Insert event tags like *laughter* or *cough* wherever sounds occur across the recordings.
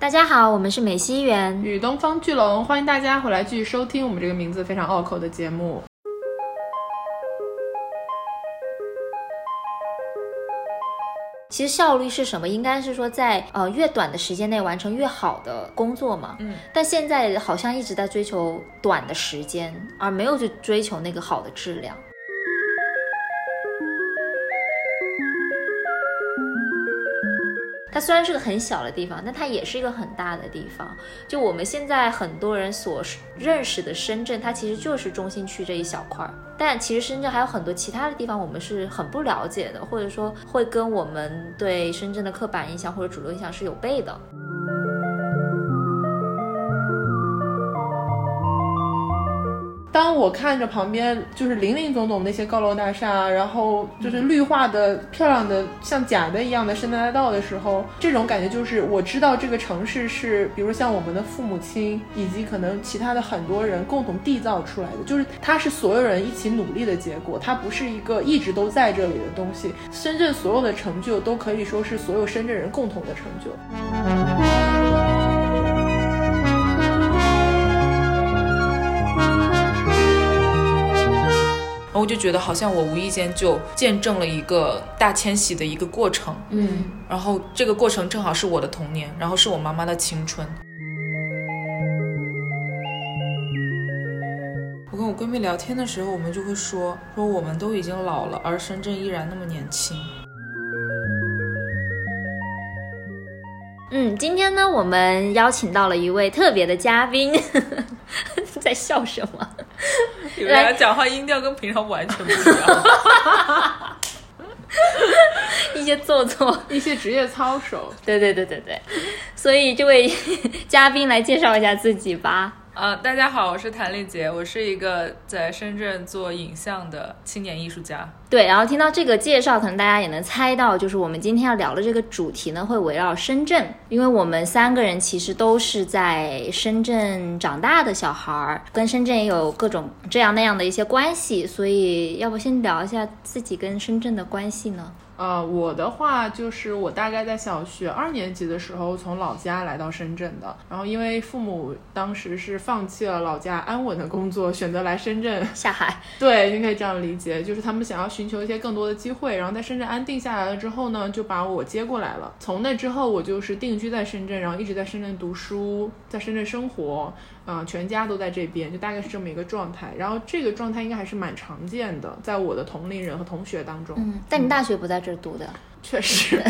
大家好，我们是美西园与东方巨龙，欢迎大家回来继续收听我们这个名字非常拗口的节目。其实效率是什么？应该是说在呃越短的时间内完成越好的工作嘛。嗯。但现在好像一直在追求短的时间，而没有去追求那个好的质量。它虽然是个很小的地方，但它也是一个很大的地方。就我们现在很多人所认识的深圳，它其实就是中心区这一小块儿。但其实深圳还有很多其他的地方，我们是很不了解的，或者说会跟我们对深圳的刻板印象或者主流印象是有背的。当我看着旁边就是林林总总那些高楼大厦，然后就是绿化的漂亮的像假的一样的圣诞大道的时候，这种感觉就是我知道这个城市是，比如像我们的父母亲以及可能其他的很多人共同缔造出来的，就是它是所有人一起努力的结果，它不是一个一直都在这里的东西。深圳所有的成就都可以说是所有深圳人共同的成就。我就觉得好像我无意间就见证了一个大迁徙的一个过程，嗯，然后这个过程正好是我的童年，然后是我妈妈的青春。我跟我闺蜜聊天的时候，我们就会说说我们都已经老了，而深圳依然那么年轻。嗯，今天呢，我们邀请到了一位特别的嘉宾，*laughs* 在笑什么？来 *laughs* 讲话音调跟平常完全不一样，*laughs* 一些做作，一些职业操守。对对对对对，所以这位嘉宾来介绍一下自己吧。呃，大家好，我是谭丽杰，我是一个在深圳做影像的青年艺术家。对，然后听到这个介绍，可能大家也能猜到，就是我们今天要聊的这个主题呢，会围绕深圳，因为我们三个人其实都是在深圳长大的小孩儿，跟深圳也有各种这样那样的一些关系，所以要不先聊一下自己跟深圳的关系呢？呃，我的话就是我大概在小学二年级的时候从老家来到深圳的，然后因为父母当时是放弃了老家安稳的工作，选择来深圳下海。对，你可以这样理解，就是他们想要寻求一些更多的机会，然后在深圳安定下来了之后呢，就把我接过来了。从那之后，我就是定居在深圳，然后一直在深圳读书，在深圳生活。嗯，全家都在这边，就大概是这么一个状态。然后这个状态应该还是蛮常见的，在我的同龄人和同学当中。嗯，但你大学不在这儿读的，*laughs* 确实，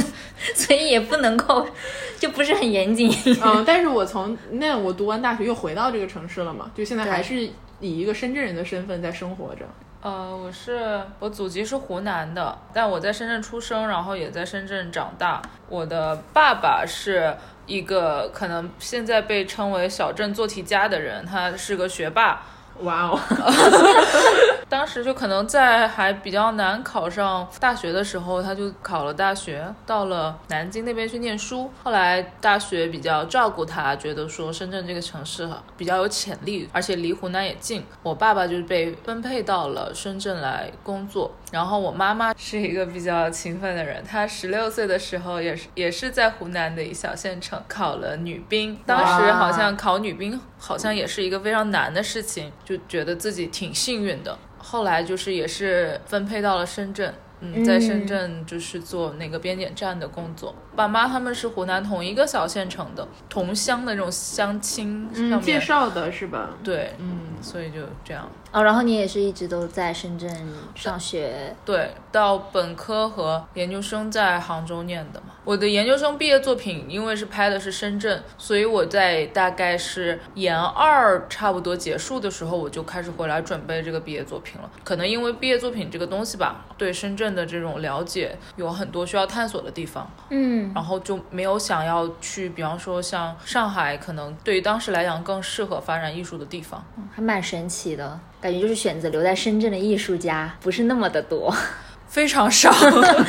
*laughs* 所以也不能够，就不是很严谨。嗯，但是我从那我读完大学又回到这个城市了嘛，就现在还是以一个深圳人的身份在生活着。呃，我是我祖籍是湖南的，但我在深圳出生，然后也在深圳长大。我的爸爸是。一个可能现在被称为小镇做题家的人，他是个学霸。哇哦！*laughs* 当时就可能在还比较难考上大学的时候，他就考了大学，到了南京那边去念书。后来大学比较照顾他，觉得说深圳这个城市比较有潜力，而且离湖南也近。我爸爸就被分配到了深圳来工作。然后我妈妈是一个比较勤奋的人，她十六岁的时候也是也是在湖南的一小县城考了女兵。当时好像考女兵好像也是一个非常难的事情，就觉得自己挺幸运的。后来就是也是分配到了深圳，嗯，在深圳就是做那个边检站的工作。爸妈他们是湖南同一个小县城的同乡的那种相亲，嗯，介绍的是吧？对，嗯，所以就这样。哦，然后你也是一直都在深圳上学？对，到本科和研究生在杭州念的嘛。我的研究生毕业作品因为是拍的是深圳，所以我在大概是研二差不多结束的时候，我就开始回来准备这个毕业作品了。可能因为毕业作品这个东西吧，对深圳的这种了解有很多需要探索的地方，嗯，然后就没有想要去，比方说像上海，可能对于当时来讲更适合发展艺术的地方，还蛮神奇的。感觉就是选择留在深圳的艺术家不是那么的多，*laughs* 非常少，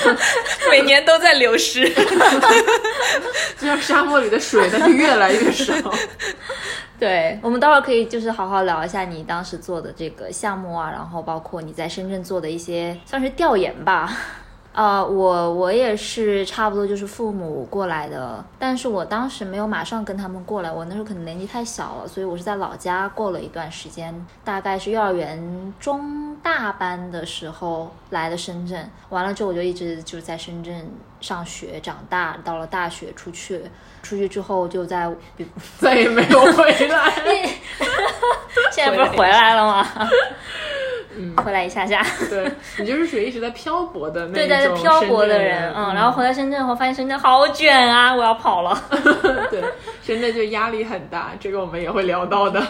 *laughs* 每年都在流失，*laughs* 就像沙漠里的水，它是越来越少。对，我们待会儿可以就是好好聊一下你当时做的这个项目啊，然后包括你在深圳做的一些算是调研吧。呃，我我也是差不多就是父母过来的，但是我当时没有马上跟他们过来，我那时候可能年纪太小了，所以我是在老家过了一段时间，大概是幼儿园中大班的时候来的深圳，完了之后我就一直就是在深圳上学长大，到了大学出去，出去之后就在，再也没有回来，*laughs* 现在不是回来了吗？回来一下下，对你就是属于一直在漂泊的那对对对，漂泊的人，嗯，然后回到深圳后发现深圳好卷啊，我要跑了。*laughs* 对，深圳就压力很大，这个我们也会聊到的。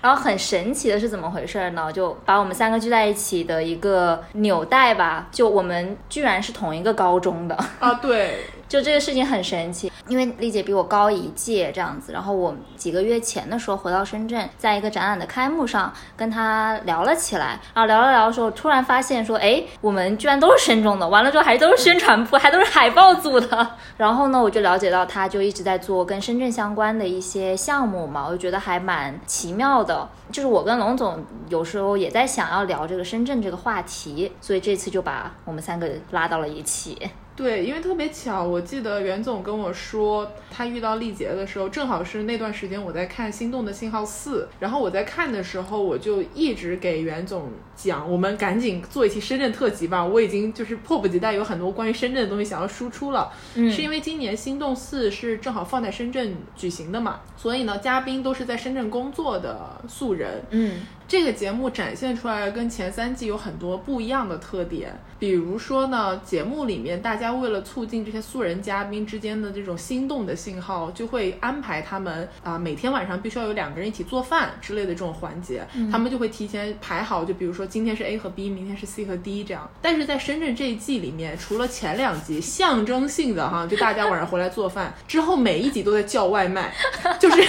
然后很神奇的是怎么回事呢？就把我们三个聚在一起的一个纽带吧，就我们居然是同一个高中的啊，对。就这个事情很神奇，因为丽姐比我高一届这样子，然后我几个月前的时候回到深圳，在一个展览的开幕上跟她聊了起来，然后聊了聊的时候，突然发现说，哎，我们居然都是深中的，完了之后还都是宣传部，还都是海报组的。然后呢，我就了解到她就一直在做跟深圳相关的一些项目嘛，我就觉得还蛮奇妙的。就是我跟龙总有时候也在想要聊这个深圳这个话题，所以这次就把我们三个拉到了一起。对，因为特别巧，我记得袁总跟我说，他遇到丽杰的时候，正好是那段时间我在看《心动的信号四》，然后我在看的时候，我就一直给袁总讲，我们赶紧做一期深圳特辑吧，我已经就是迫不及待，有很多关于深圳的东西想要输出了。嗯，是因为今年《心动四》是正好放在深圳举行的嘛，所以呢，嘉宾都是在深圳工作的素人。嗯。这个节目展现出来跟前三季有很多不一样的特点，比如说呢，节目里面大家为了促进这些素人嘉宾之间的这种心动的信号，就会安排他们啊每天晚上必须要有两个人一起做饭之类的这种环节，他们就会提前排好，就比如说今天是 A 和 B，明天是 C 和 D 这样。但是在深圳这一季里面，除了前两集象征性的哈，就大家晚上回来做饭之后，每一集都在叫外卖，就是。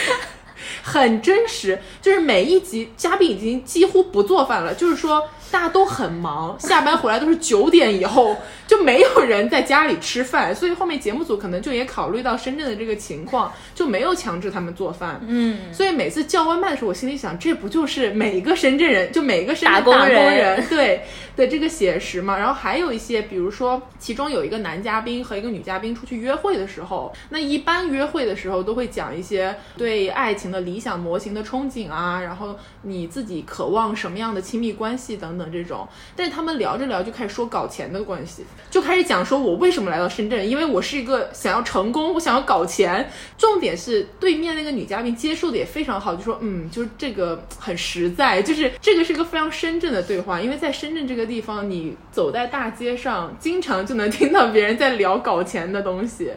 很真实，就是每一集嘉宾已经几乎不做饭了，就是说大家都很忙，*laughs* 下班回来都是九点以后。就没有人在家里吃饭，所以后面节目组可能就也考虑到深圳的这个情况，就没有强制他们做饭。嗯，所以每次叫外卖的时候，我心里想，这不就是每一个深圳人，就每一个深圳打工人对的这个写实嘛？然后还有一些，比如说其中有一个男嘉宾和一个女嘉宾出去约会的时候，那一般约会的时候都会讲一些对爱情的理想模型的憧憬啊，然后你自己渴望什么样的亲密关系等等这种。但是他们聊着聊就开始说搞钱的关系。就开始讲说，我为什么来到深圳？因为我是一个想要成功，我想要搞钱。重点是对面那个女嘉宾接受的也非常好，就说嗯，就是这个很实在，就是这个是一个非常深圳的对话。因为在深圳这个地方，你走在大街上，经常就能听到别人在聊搞钱的东西。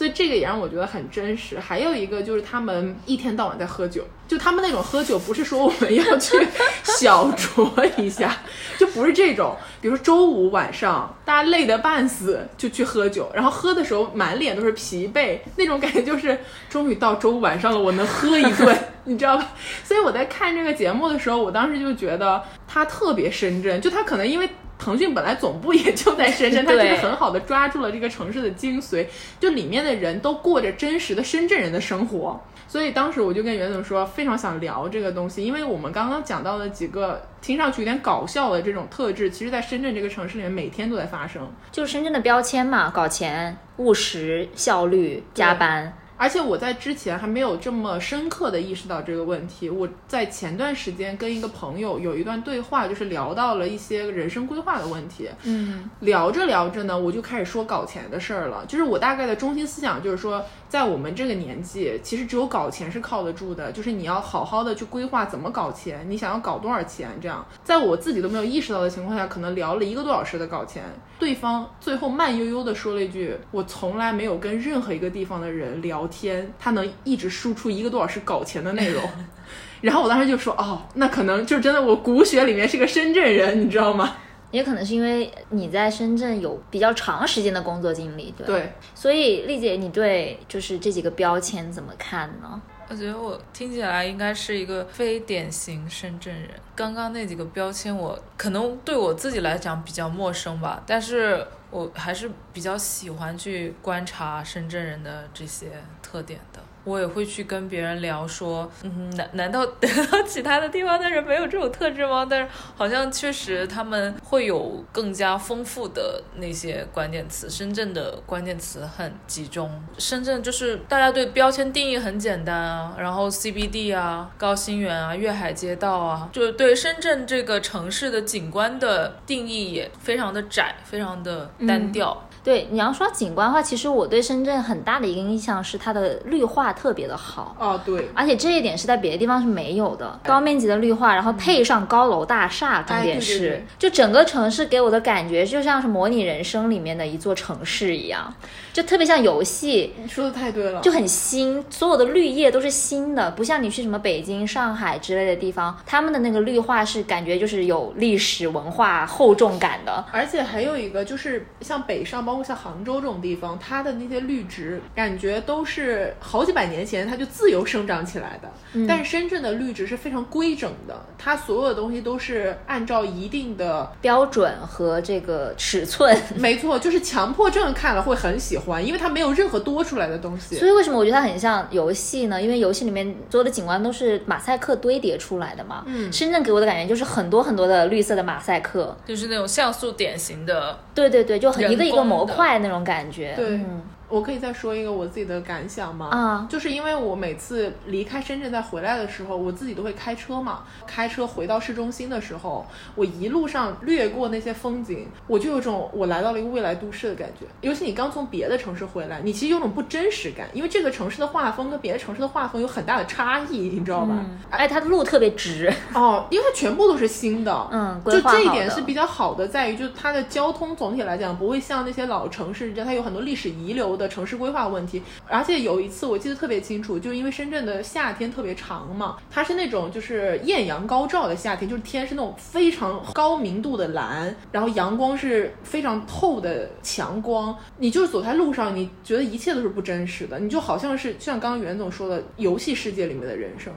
所以这个也让我觉得很真实。还有一个就是他们一天到晚在喝酒，就他们那种喝酒不是说我们要去 *laughs* 小酌一下，就不是这种。比如说周五晚上大家累得半死就去喝酒，然后喝的时候满脸都是疲惫，那种感觉就是终于到周五晚上了，我能喝一顿，*laughs* 你知道吧？所以我在看这个节目的时候，我当时就觉得他特别深圳，就他可能因为。腾讯本来总部也就在深圳，*laughs* 它就是很好的抓住了这个城市的精髓，就里面的人都过着真实的深圳人的生活。所以当时我就跟袁总说，非常想聊这个东西，因为我们刚刚讲到的几个听上去有点搞笑的这种特质，其实在深圳这个城市里面每天都在发生。就是深圳的标签嘛，搞钱、务实、效率、加班。而且我在之前还没有这么深刻的意识到这个问题。我在前段时间跟一个朋友有一段对话，就是聊到了一些人生规划的问题。嗯，聊着聊着呢，我就开始说搞钱的事儿了。就是我大概的中心思想就是说。在我们这个年纪，其实只有搞钱是靠得住的。就是你要好好的去规划怎么搞钱，你想要搞多少钱，这样。在我自己都没有意识到的情况下，可能聊了一个多小时的搞钱，对方最后慢悠悠的说了一句：“我从来没有跟任何一个地方的人聊天，他能一直输出一个多小时搞钱的内容。*laughs* ”然后我当时就说：“哦，那可能就真的我骨血里面是个深圳人，你知道吗？”也可能是因为你在深圳有比较长时间的工作经历，对对，所以丽姐，你对就是这几个标签怎么看呢？我觉得我听起来应该是一个非典型深圳人。刚刚那几个标签，我可能对我自己来讲比较陌生吧，但是我还是比较喜欢去观察深圳人的这些特点。我也会去跟别人聊说，嗯，难难道 *laughs* 难道其他的地方的人没有这种特质吗？但是好像确实他们会有更加丰富的那些关键词。深圳的关键词很集中，深圳就是大家对标签定义很简单啊，然后 CBD 啊、高新园啊、粤海街道啊，就是对深圳这个城市的景观的定义也非常的窄，非常的单调。对，你要说景观的话，其实我对深圳很大的一个印象是它的绿化特别的好。啊，对，而且这一点是在别的地方是没有的，高面积的绿化，然后配上高楼大厦，重点是，就整个城市给我的感觉就像是模拟人生里面的一座城市一样，就特别像游戏，你说的太对了，就很新，所有的绿叶都是新的，不像你去什么北京、上海之类的地方，他们的那个绿化是感觉就是有历史文化厚重感的。而且还有一个就是像北上，包括像杭州这种地方，它的那些绿植感觉都是好几百年前它就自由生长起来的。但是深圳的绿植是非常规整的，它所有的东西都是按照一定的，标准和这个尺寸，没错，就是强迫症看了会很喜欢，因为它没有任何多出来的东西。所以为什么我觉得它很像游戏呢？因为游戏里面所有的景观都是马赛克堆叠出来的嘛。嗯，深圳给我的感觉就是很多很多的绿色的马赛克。就是那种像素典型的，对对对，就很一个一个人工的模块那种感觉。对嗯我可以再说一个我自己的感想吗？啊就是因为我每次离开深圳再回来的时候，我自己都会开车嘛。开车回到市中心的时候，我一路上掠过那些风景，我就有种我来到了一个未来都市的感觉。尤其你刚从别的城市回来，你其实有种不真实感，因为这个城市的画风跟别的城市的画风有很大的差异，你知道吧？哎，它的路特别直。哦，因为它全部都是新的，嗯就这一点是比较好的，在于就是它的交通总体来讲不会像那些老城市，它有很多历史遗留的城市规划问题。而且有一次我记得特别清楚，就因为深圳的夏天特别长嘛，它是那种就是艳阳高照的夏天，就是天是那种非常高明度的蓝，然后阳光是非常透的强光，你就是走在路上，你觉得一切都是不真实的，你就好像是像刚刚袁总说的游戏世界里面的人生。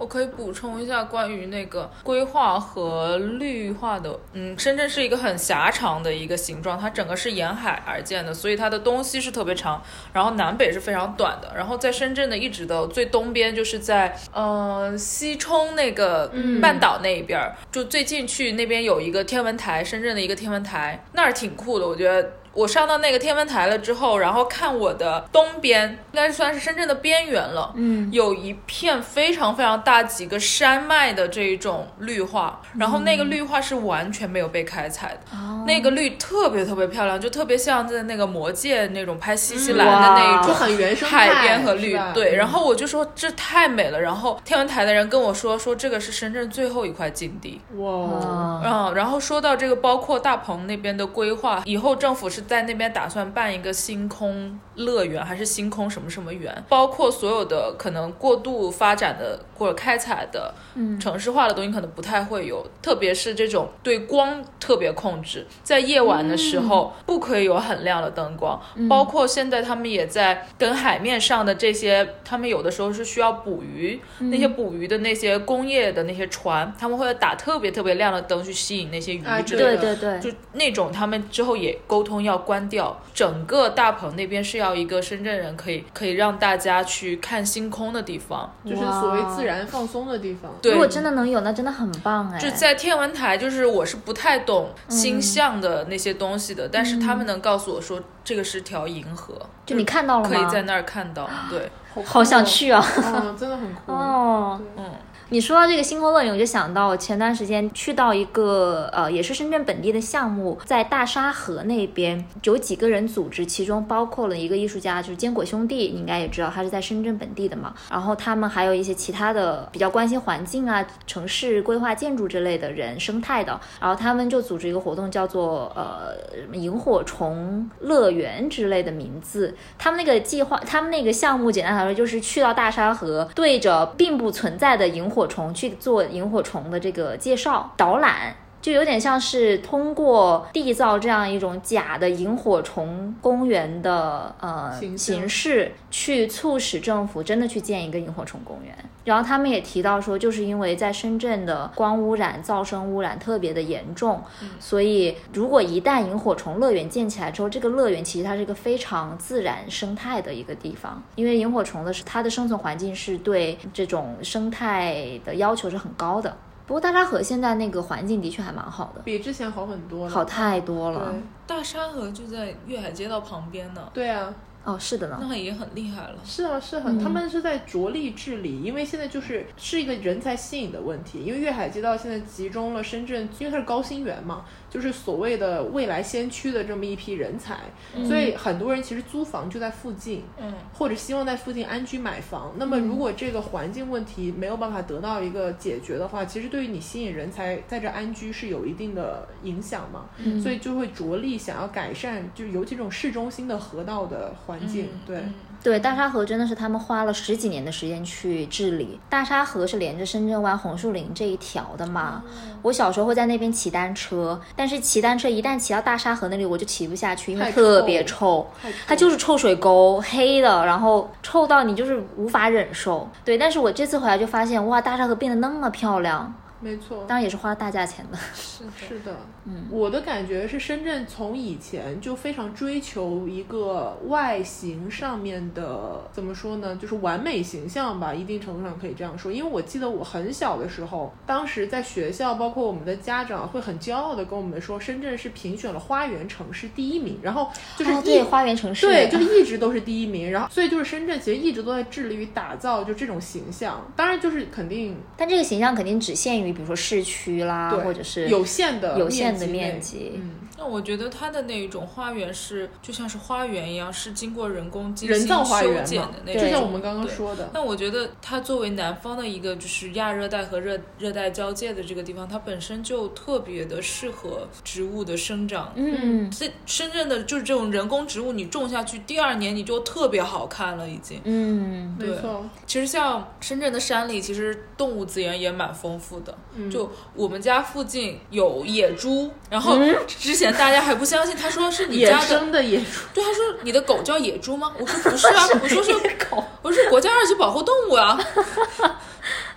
我可以补充一下关于那个规划和绿化的。嗯，深圳是一个很狭长的一个形状，它整个是沿海而建的，所以它的东西是特别长，然后南北是非常短的。然后在深圳的一直的最东边，就是在呃西冲那个半岛那一边儿，就最近去那边有一个天文台，深圳的一个天文台，那儿挺酷的，我觉得。我上到那个天文台了之后，然后看我的东边，应该算是深圳的边缘了。嗯，有一片非常非常大几个山脉的这一种绿化，然后那个绿化是完全没有被开采的，那个绿特别特别漂亮，就特别像在那个魔界那种拍新西兰的那一种就很原生态海边和绿，对。嗯然后我就说这太美了，然后天文台的人跟我说说这个是深圳最后一块禁地。哇。嗯，嗯，然后说到这个，包括大鹏那边的规划，以后政府是在那边打算办一个星空乐园，还是星空什么什么园？包括所有的可能过度发展的或者开采的，嗯，城市化的东西可能不太会有，特别是这种对光特别控制，在夜晚的时候不可以有很亮的灯光，包括现在他们也在跟海面上的这些，他们有的时候是需要捕鱼，那些捕鱼的那些工业的那些船，他们会打特别特别亮的灯去吸引那些鱼哎之类的。对对对，就那种，他们之后也沟通要关掉，整个大棚那边是要一个深圳人可以可以让大家去看星空的地方。就是所谓自然放松的地方。对如果真的能有，那真的很棒哎。就在天文台，就是我是不太懂星象的那些东西的，但是他们能告诉我说这个是条银河，就你看到了吗？可以在那儿看到。对，好想去啊！哦，*laughs* 真的很酷。哦，嗯，你说到这个星空乐园，我就想到前段时间去到一个呃，也是深圳本地的项目，在大沙河那边有几个人组织，其中包括了一个艺术家，就是坚果兄弟，你应该也知道，他是在深圳本地的嘛。然后他们还有一些其他的比较关心环境啊、城市规划、建筑之类的人、生态的，然后他们就组织一个活动，叫做呃萤火虫乐园之类的名字。他们那个计划，他们那个项目，简单来说就是去到大沙河，对着并不存在的萤火火虫去做萤火虫的这个介绍导览。就有点像是通过缔造这样一种假的萤火虫公园的呃形形式，去促使政府真的去建一个萤火虫公园。然后他们也提到说，就是因为在深圳的光污染、噪声污染特别的严重，所以如果一旦萤火虫乐园建起来之后，这个乐园其实它是一个非常自然生态的一个地方，因为萤火虫的是它的生存环境是对这种生态的要求是很高的。不过大沙河现在那个环境的确还蛮好的，比之前好很多了。好太多了。大沙河就在粤海街道旁边呢，对啊，哦，是的呢。那也很厉害了。是啊，是很，他们是在着力治理，因为现在就是是一个人才吸引的问题。因为粤海街道现在集中了深圳，因为它是高新园嘛，就是所谓的未来先驱的这么一批人才，所以很多人其实租房就在附近，嗯，或者希望在附近安居买房。那么如果这个环境问题没有办法得到一个解决的话，其实对于你吸引人才在这安居是有一定的影响嘛。所以就会着力想要改善，就是尤其这种市中心的河道的环境，对。对，大沙河真的是他们花了十几年的时间去治理。大沙河是连着深圳湾红树林这一条的嘛。我小时候会在那边骑单车，但是骑单车一旦骑到大沙河那里，我就骑不下去，因为特别臭，它就是臭水沟，黑的，然后臭到你就是无法忍受。对，但是我这次回来就发现，哇，大沙河变得那么漂亮，没错，当然也是花了大价钱的。是的，是的，嗯，我的感觉是深圳从以前就非常追求一个外形上面的怎么说呢，就是完美形象吧，一定程度上可以这样说。因为我记得我很小的时候，当时在学校，包括我们的家长会很骄傲的跟我们说，深圳是评选了花园城市第一名，然后就是对，花园城市，对，就一直都是第一名，然后所以就是深圳其实一直都在致力于打造就这种形象，当然就是肯定但这个形象肯定只限于比如说市区啦，或者是有限的有限的面面积。嗯。那我觉得它的那一种花园是就像是花园一样，是经过人工精人心修造花园嘛剪的那种。就像我们刚刚说的，那我觉得它作为南方的一个就是亚热带和热热带交界的这个地方，它本身就特别的适合植物的生长。嗯这深圳的就是这种人工植物，你种下去，第二年你就特别好看了，已经。嗯，没错，其实像深圳的山里，其实动物资源也蛮丰富的。嗯就我们家附近有野猪，然后之前大家还不相信，他说是你野家的，生的野猪，对，他说你的狗叫野猪吗？我说不是啊，我说是狗，我说是国家二级保护动物啊，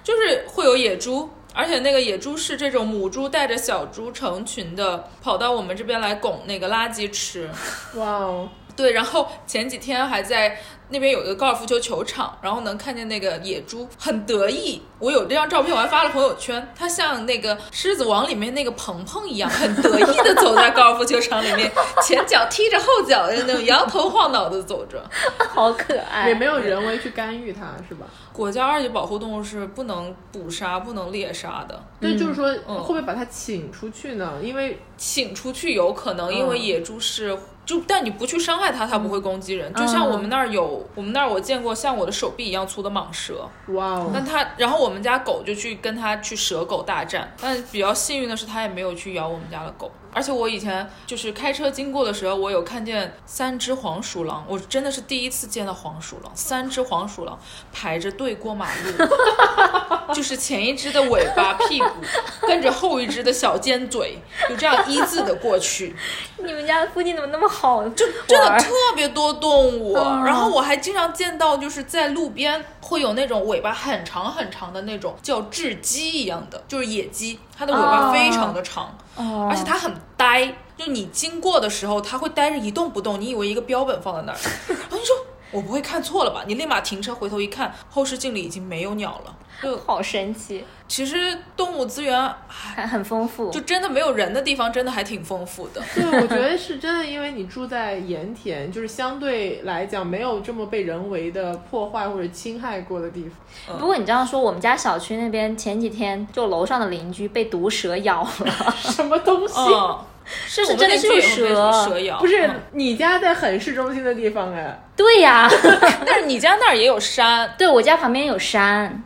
就是会有野猪。而且那个野猪是这种母猪带着小猪成群的跑到我们这边来拱那个垃圾吃，哇哦，对，然后前几天还在那边有一个高尔夫球球场，然后能看见那个野猪很得意。我有这张照片，我还发了朋友圈。它像那个《狮子王》里面那个鹏鹏一样，很得意的走在高尔夫球场里面，前脚踢着后脚的那种摇头晃脑的走着。*laughs* 好可爱，也没有人为去干预它，是吧？国家二级保护动物是不能捕杀、不能猎杀的。对，就是说嗯会不会把它请出去呢？因为请出去有可能，因为嗯野猪是就，但你不去伤害它，它不会攻击人。就像我们那儿有，我们那儿我见过像我的手臂一样粗的蟒蛇，哇哦，但它，然后我们家狗就去跟它去蛇狗大战，但比较幸运的是，它也没有去咬我们家的狗。而且我以前就是开车经过的时候，我有看见三只黄鼠狼，我真的是第一次见到黄鼠狼，三只黄鼠狼排着队过马路，*laughs* 就是前一只的尾巴、屁股跟着后一只的小尖嘴，就这样一字的过去。你们家附近怎么那么好？就真的特别多动物，嗯然后我还经常见到，就是在路边会有那种尾巴很长很长的那种叫雉鸡一样的，就是野鸡，它的尾巴非常的长，哦而且它很呆，就你经过的时候，它会呆着一动不动，你以为一个标本放在那儿，*laughs* 然后你说我不会看错了吧？你立马停车回头一看，后视镜里已经没有鸟了。就 *laughs* 好神奇，其实动物资源还很丰富。就真的没有人的地方，真的还挺丰富的。*laughs* 对，我觉得是真的，因为你住在盐田，就是相对来讲没有这么被人为的破坏或者侵害过的地方。不过你这样说，我们家小区那边前几天就楼上的邻居被毒蛇咬了，*laughs* 什么东西？嗯，是我们真的是蛇，蛇咬，不是嗯你家在很市中心的地方哎，对呀，但是你家那儿也有山，对我家旁边有山。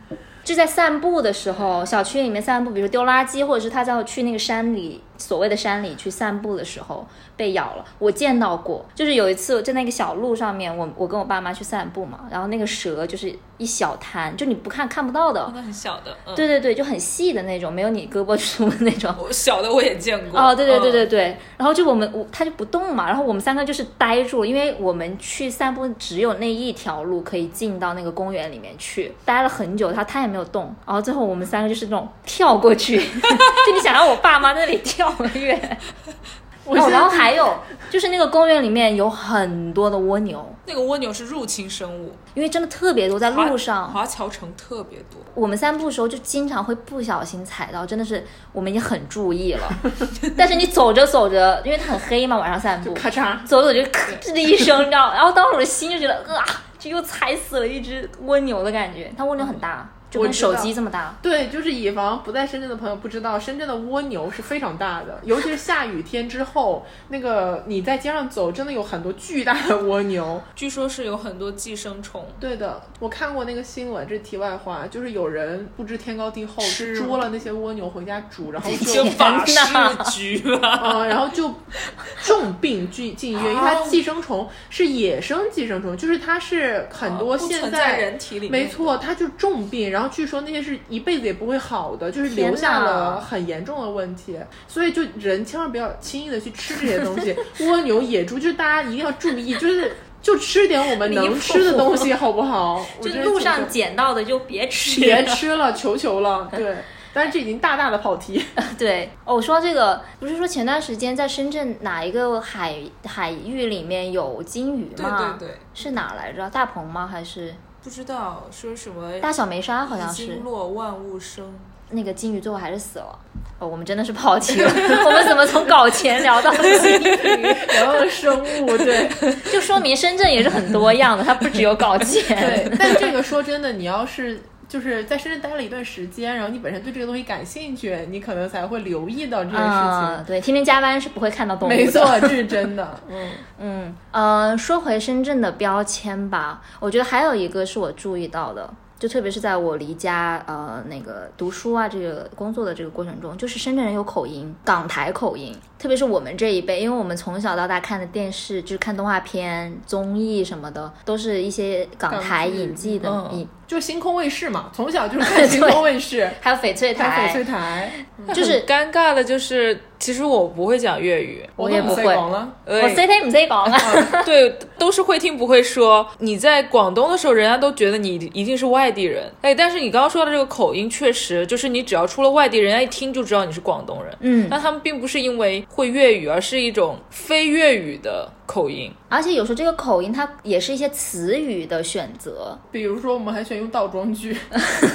就在散步的时候，小区里面散步，比如丢垃圾，或者是他在去那个山里所谓的山里去散步的时候被咬了。我见到过，就是有一次在那个小路上面，我我跟我爸妈去散步嘛，然后那个蛇就是一小滩，就你不看看不到的。那 *laughs* 很小的，嗯，对对对，就很细的那种，没有你胳膊粗的那种。*laughs* 小的我也见过。哦，对对对对嗯，对，然后就我们我它就不动嘛，然后我们三个就是呆住了，因为我们去散步只有那一条路可以进到那个公园里面去，待了很久，它它也没有动，然后最后我们三个就是那种跳过去，*laughs* 就你想让我爸妈在那里跳跃。哦，我现在然后还有就是那个公园里面有很多的蜗牛，那个蜗牛是入侵生物，因为真的特别多，在路上，华侨城特别多。我们散步的时候就经常会不小心踩到，真的是我们已经很注意了。*laughs* 但是你走着走着，因为它很黑嘛，晚上散步，咔嚓，走着走着就咔吱的一声，你知道？然后当时我的心就觉得啊，就又踩死了一只蜗牛的感觉。它蜗牛很大，就跟我知道手机这么大。对，就是以防不在深圳的朋友不知道，深圳的蜗牛是非常大的，尤其是下雨天之后，*laughs* 那个你在街上走，真的有很多巨大的蜗牛。据说是有很多寄生虫，对的，我看过那个新闻，这是题外话，就是有人不知天高地厚，是捉了那些蜗牛回家煮，然后就法事哪局了。*laughs* 嗯，然后就重病进进医院，因为它寄生虫是野生寄生虫，就是它是很多现在人体里面没错，它就重病，然后据说那些是一辈子也不会好的，就是留下了很严重的问题，所以就人千万不要轻易的去吃这些东西，蜗牛、野猪，就是大家一定要注意，就是就吃点我们能吃的东西，好不好？*laughs* 我就路上捡到的就别吃，别吃了，求求了，对。*laughs* 但是这已经大大的跑题，*laughs* 对，哦，我说这个不是说前段时间在深圳哪一个海海域里面有金鱼对吗？对对，是哪来着？大鹏吗？还是不知道说什么大小梅沙？好像是经落万物生。那个金鱼最后还是死了。哦，我们真的是跑题了，*laughs* 我们怎么从搞钱聊到金鱼？聊到了生物，对 *laughs* 就说明深圳也是很多样的，它不只有搞钱。对。但这个说真的，你要是就是在深圳待了一段时间，然后你本身对这个东西感兴趣，你可能才会留意到这件事情。啊，对，天天加班是不会看到动物的。没错，这是真的。*laughs* 嗯，嗯，呃，说回深圳的标签吧，我觉得还有一个是我注意到的，就特别是在我离家呃那个读书啊这个工作的这个过程中，就是深圳人有口音，港台口音，特别是我们这一辈，因为我们从小到大看的电视就是看动画片、综艺什么的，都是一些港台引进的嗯引，就星空卫视嘛，从小就是 *laughs* 看星空卫视，还有翡翠台，翡翠台，就是尴尬的就是，其实我不会讲粤语，我也不会我 C T 唔 C 講啊，对，都是会听不会说。你在广东的时候，人家都觉得你一定是外地人。哎，但是你刚刚说的这个口音，确实就是你只要出了外地，人家一听就知道你是广东人。嗯，但他们并不是因为会粤语，而是一种非粤语的口音。而且有时候这个口音它也是一些词语的选择，比如说，我们还喜欢用倒装句，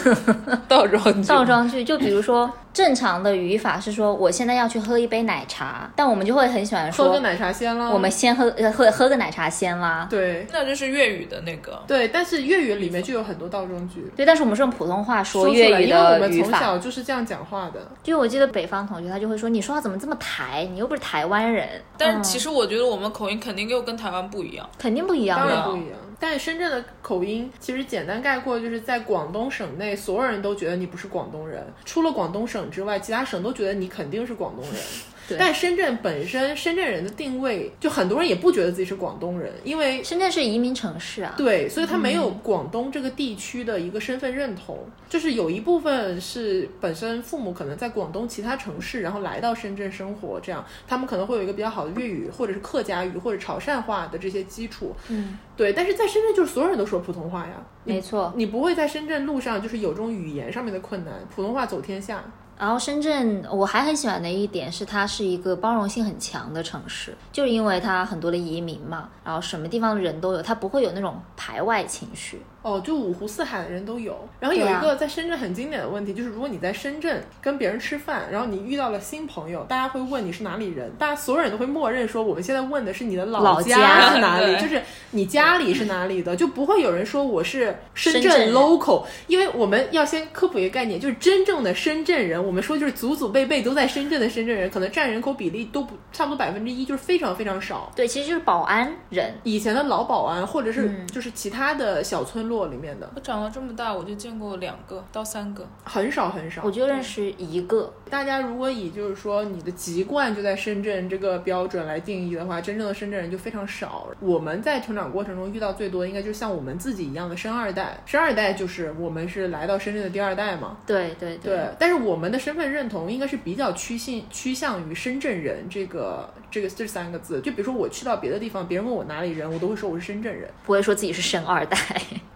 *laughs* 倒装句，倒装句，就比如说正常的语法是说我现在要去喝一杯奶茶，但我们就会很喜欢说喝个奶茶先啦。我们先喝呃喝喝个奶茶先啦。对那就是粤语的那个。对，但是粤语里面就有很多倒装句。对，但是我们是用普通话说说出来，粤语因为我。们从小就是这样讲话的。就我记得北方同学他就会说，你说话怎么这么台？你又不是台湾人。但其实我觉得我们口音肯定又跟台湾不一样。肯定不一样。当然不一样。但深圳的口音其实简单概括就是在广东省内，所有人都觉得你不是广东人，除了广东省之外，其他省都觉得你肯定是广东人。对但深圳本身，深圳人的定位，就很多人也不觉得自己是广东人，因为深圳是移民城市啊。对，所以他没有广东这个地区的一个身份认同，就是有一部分是本身父母可能在广东其他城市，然后来到深圳生活，这样他们可能会有一个比较好的粤语，或者是客家语，或者潮汕话的这些基础。嗯，对，但是在深圳就是所有人都说普通话呀，没错。你不会在深圳路上就是有这种语言上面的困难，普通话走天下。然后深圳我还很喜欢的一点是，它是一个包容性很强的城市，就是因为它很多的移民嘛，然后什么地方的人都有，它不会有那种排外情绪。哦，就五湖四海的人都有。然后有一个在深圳很经典的问题，就是如果你在深圳跟别人吃饭，然后你遇到了新朋友，大家会问你是哪里人，大家所有人都会默认说我们现在问的是你的老家家是哪里，就是你家里是哪里的，就不会有人说我是深圳 local，因为我们要先科普一个概念，就是真正的深圳人，我们说就是祖祖辈辈都在深圳的深圳人，可能占人口比例都不差不多百分之一，就是非常非常少。对，其实就是保安人。以前的老保安，或者是嗯就是其他的小村落里面的，我长到这么大，我就见过两个到三个。很少很少。我就认识一个，大家如果以就是说你的籍贯就在深圳这个标准来定义的话，真正的深圳人就非常少。我们在成长过程中遇到最多，应该就是像我们自己一样的生二代。生二代就是我们是来到深圳的第二代嘛。对对对，但是我们的身份认同应该是比较趋信趋向于深圳人这个这个这三个字。就比如说我去到别的地方，别人问我哪里人，我都会说我是深圳人。不会说自己是深二代。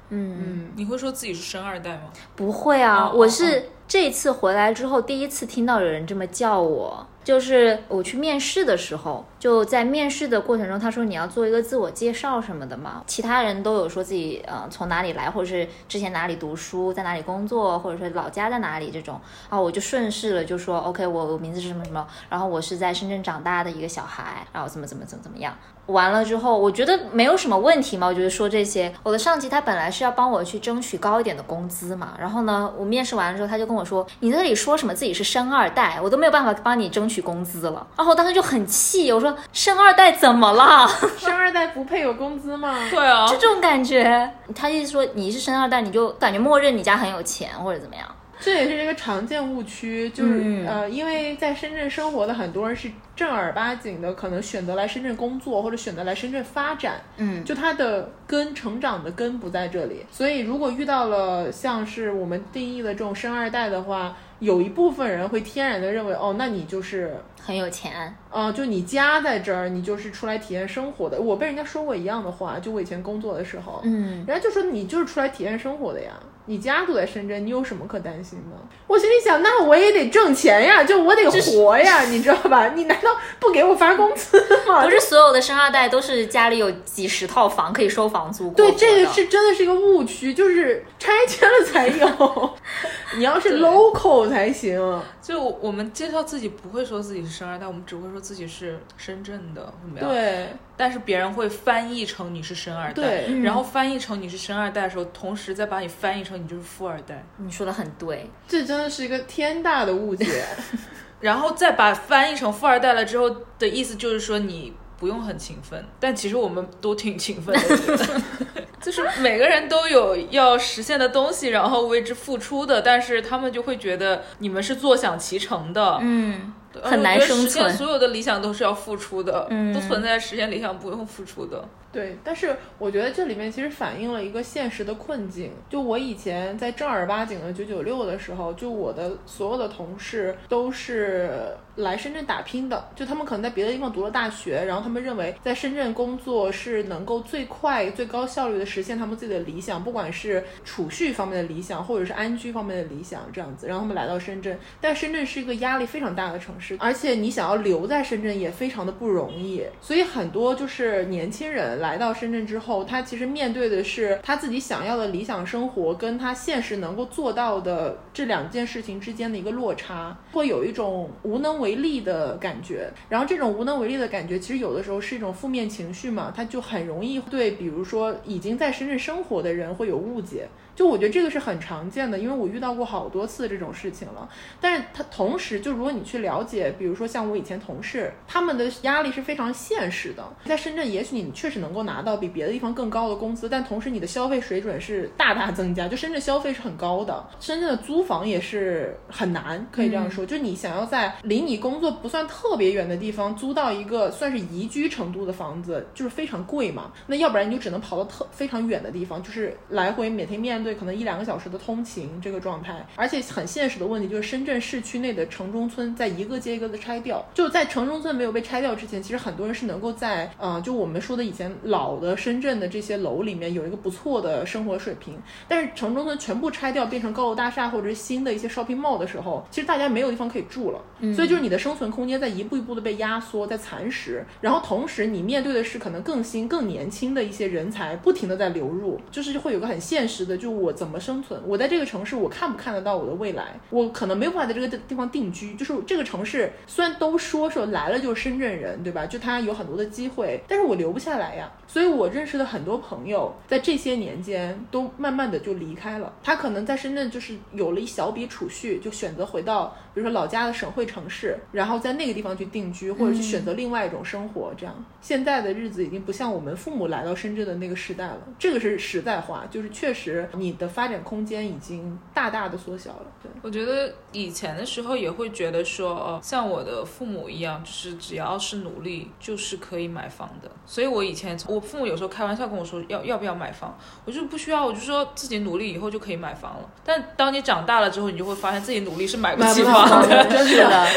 嗯嗯，你会说自己是生二代吗？不会啊，哦我是这次回来之后第一次听到有人这么叫我。就是我去面试的时候，就在面试的过程中，他说你要做一个自我介绍什么的嘛。其他人都有说自己呃从哪里来，或者是之前哪里读书，在哪里工作，或者说老家在哪里这种。然后我就顺势了，就说 OK，我我名字是什么什么，然后我是在深圳长大的一个小孩，然后怎么怎么怎么怎么样。完了之后，我觉得没有什么问题嘛。我觉得说这些，我的上级他本来是要帮我去争取高一点的工资嘛。然后呢，我面试完了之后，他就跟我说：“你在这里说什么自己是生二代，我都没有办法帮你争取工资了。”然后我当时就很气，我说：“生二代怎么了？生二代不配有工资吗？对啊，这种感觉。”他意思说你是生二代，你就感觉默认你家很有钱或者怎么样。这也是一个常见误区，就是、嗯呃，因为在深圳生活的很多人是正儿八经的，可能选择来深圳工作或者选择来深圳发展，嗯，就他的根成长的根不在这里，所以如果遇到了像是我们定义的这种生二代的话，有一部分人会天然的认为，哦，那你就是。很有钱。哦、就你家在这儿，你就是出来体验生活的。我被人家说过一样的话，就我以前工作的时候，嗯，人家就说你就是出来体验生活的呀，你家都在深圳，你有什么可担心的？我心里想，那我也得挣钱呀，就我得活呀，你知道吧？*laughs* 你难道不给我发工资吗？*laughs* 不是所有的生二代都是家里有几十套房可以收房租过对，活的。这个是真的是一个误区，就是拆迁了才有，*laughs* 你要是 local 才行。就我们介绍自己不会说自己是生二代，我们只会说自己是深圳的怎么样？。对但是别人会翻译成你是生二代，对。嗯。然后翻译成你是生二代的时候，同时再把你翻译成你就是富二代，你说的很对。这真的是一个天大的误解。*laughs* 然后再把翻译成富二代了之后的意思就是说你不用很勤奋，但其实我们都挺勤奋的，*laughs* 就是每个人都有要实现的东西，然后为之付出的，但是他们就会觉得你们是坐享其成的，嗯，对很难实现所有的理想都是要付出的，嗯不存在实现理想不用付出的。对，但是我觉得这里面其实反映了一个现实的困境。就我以前在正儿八经的九九六的时候，就我的所有的同事都是来深圳打拼的，就他们可能在别的地方读了大学，然后他们认为在深圳工作是能够最快、最高效率的实现他们自己的理想，不管是储蓄方面的理想，或者是安居方面的理想，这样子，然后他们来到深圳。但深圳是一个压力非常大的城市，而且你想要留在深圳也非常的不容易，所以很多就是年轻人来到深圳之后，他其实面对的是他自己想要的理想生活跟他现实能够做到的这两件事情之间的一个落差，会有一种无能为力的感觉。然后这种无能为力的感觉，其实有的时候是一种负面情绪嘛，他就很容易对，比如说已经在深圳生活的人会有误解。就我觉得这个是很常见的，因为我遇到过好多次这种事情了。但是它同时，就如果你去了解，比如说像我以前同事，他们的压力是非常现实的。在深圳，也许你确实能够拿到比别的地方更高的工资，但同时你的消费水准是大大增加。就深圳消费是很高的，深圳的租房也是很难，可以这样说。就你想要在离你工作不算特别远的地方租到一个算是宜居程度的房子，就是非常贵嘛。那要不然你就只能跑到特非常远的地方，就是来回每天面对可能一两个小时的通勤这个状态。而且很现实的问题就是，深圳市区内的城中村在一个接一个的拆掉。就在城中村没有被拆掉之前，其实很多人是能够在呃，就我们说的以前老的深圳的这些楼里面有一个不错的生活水平。但是城中村全部拆掉变成高楼大厦或者是新的一些 shopping mall 的时候，其实大家没有地方可以住了。所以就是你的生存空间在一步一步的被压缩，在蚕食，然后同时你面对的是可能更新、更年轻的一些人才不停的在流入，就是会有个很现实的，就我怎么生存？我在这个城市，我看不看得到我的未来？我可能没有办法在这个地方定居，就是这个城市虽然都说说来了就是深圳人，对吧？就他有很多的机会，但是我留不下来呀。所以我认识的很多朋友，在这些年间都慢慢的就离开了。他可能在深圳就是有了一小笔储蓄，就选择回到比如说老家的省会城市，然后在那个地方去定居，或者去选择另外一种生活。这样，现在的日子已经不像我们父母来到深圳的那个时代了。这个是实在话，就是确实你的发展空间已经大大的缩小了。对，我觉得以前的时候也会觉得说，哦，像我的父母一样，就是只要是努力，就是可以买房的。所以我以前我父母有时候开玩笑跟我说要要不要买房，我就不需要，我就说自己努力以后就可以买房了。但当你长大了之后，你就会发现自己努力是买不起房 *laughs* 的，真的，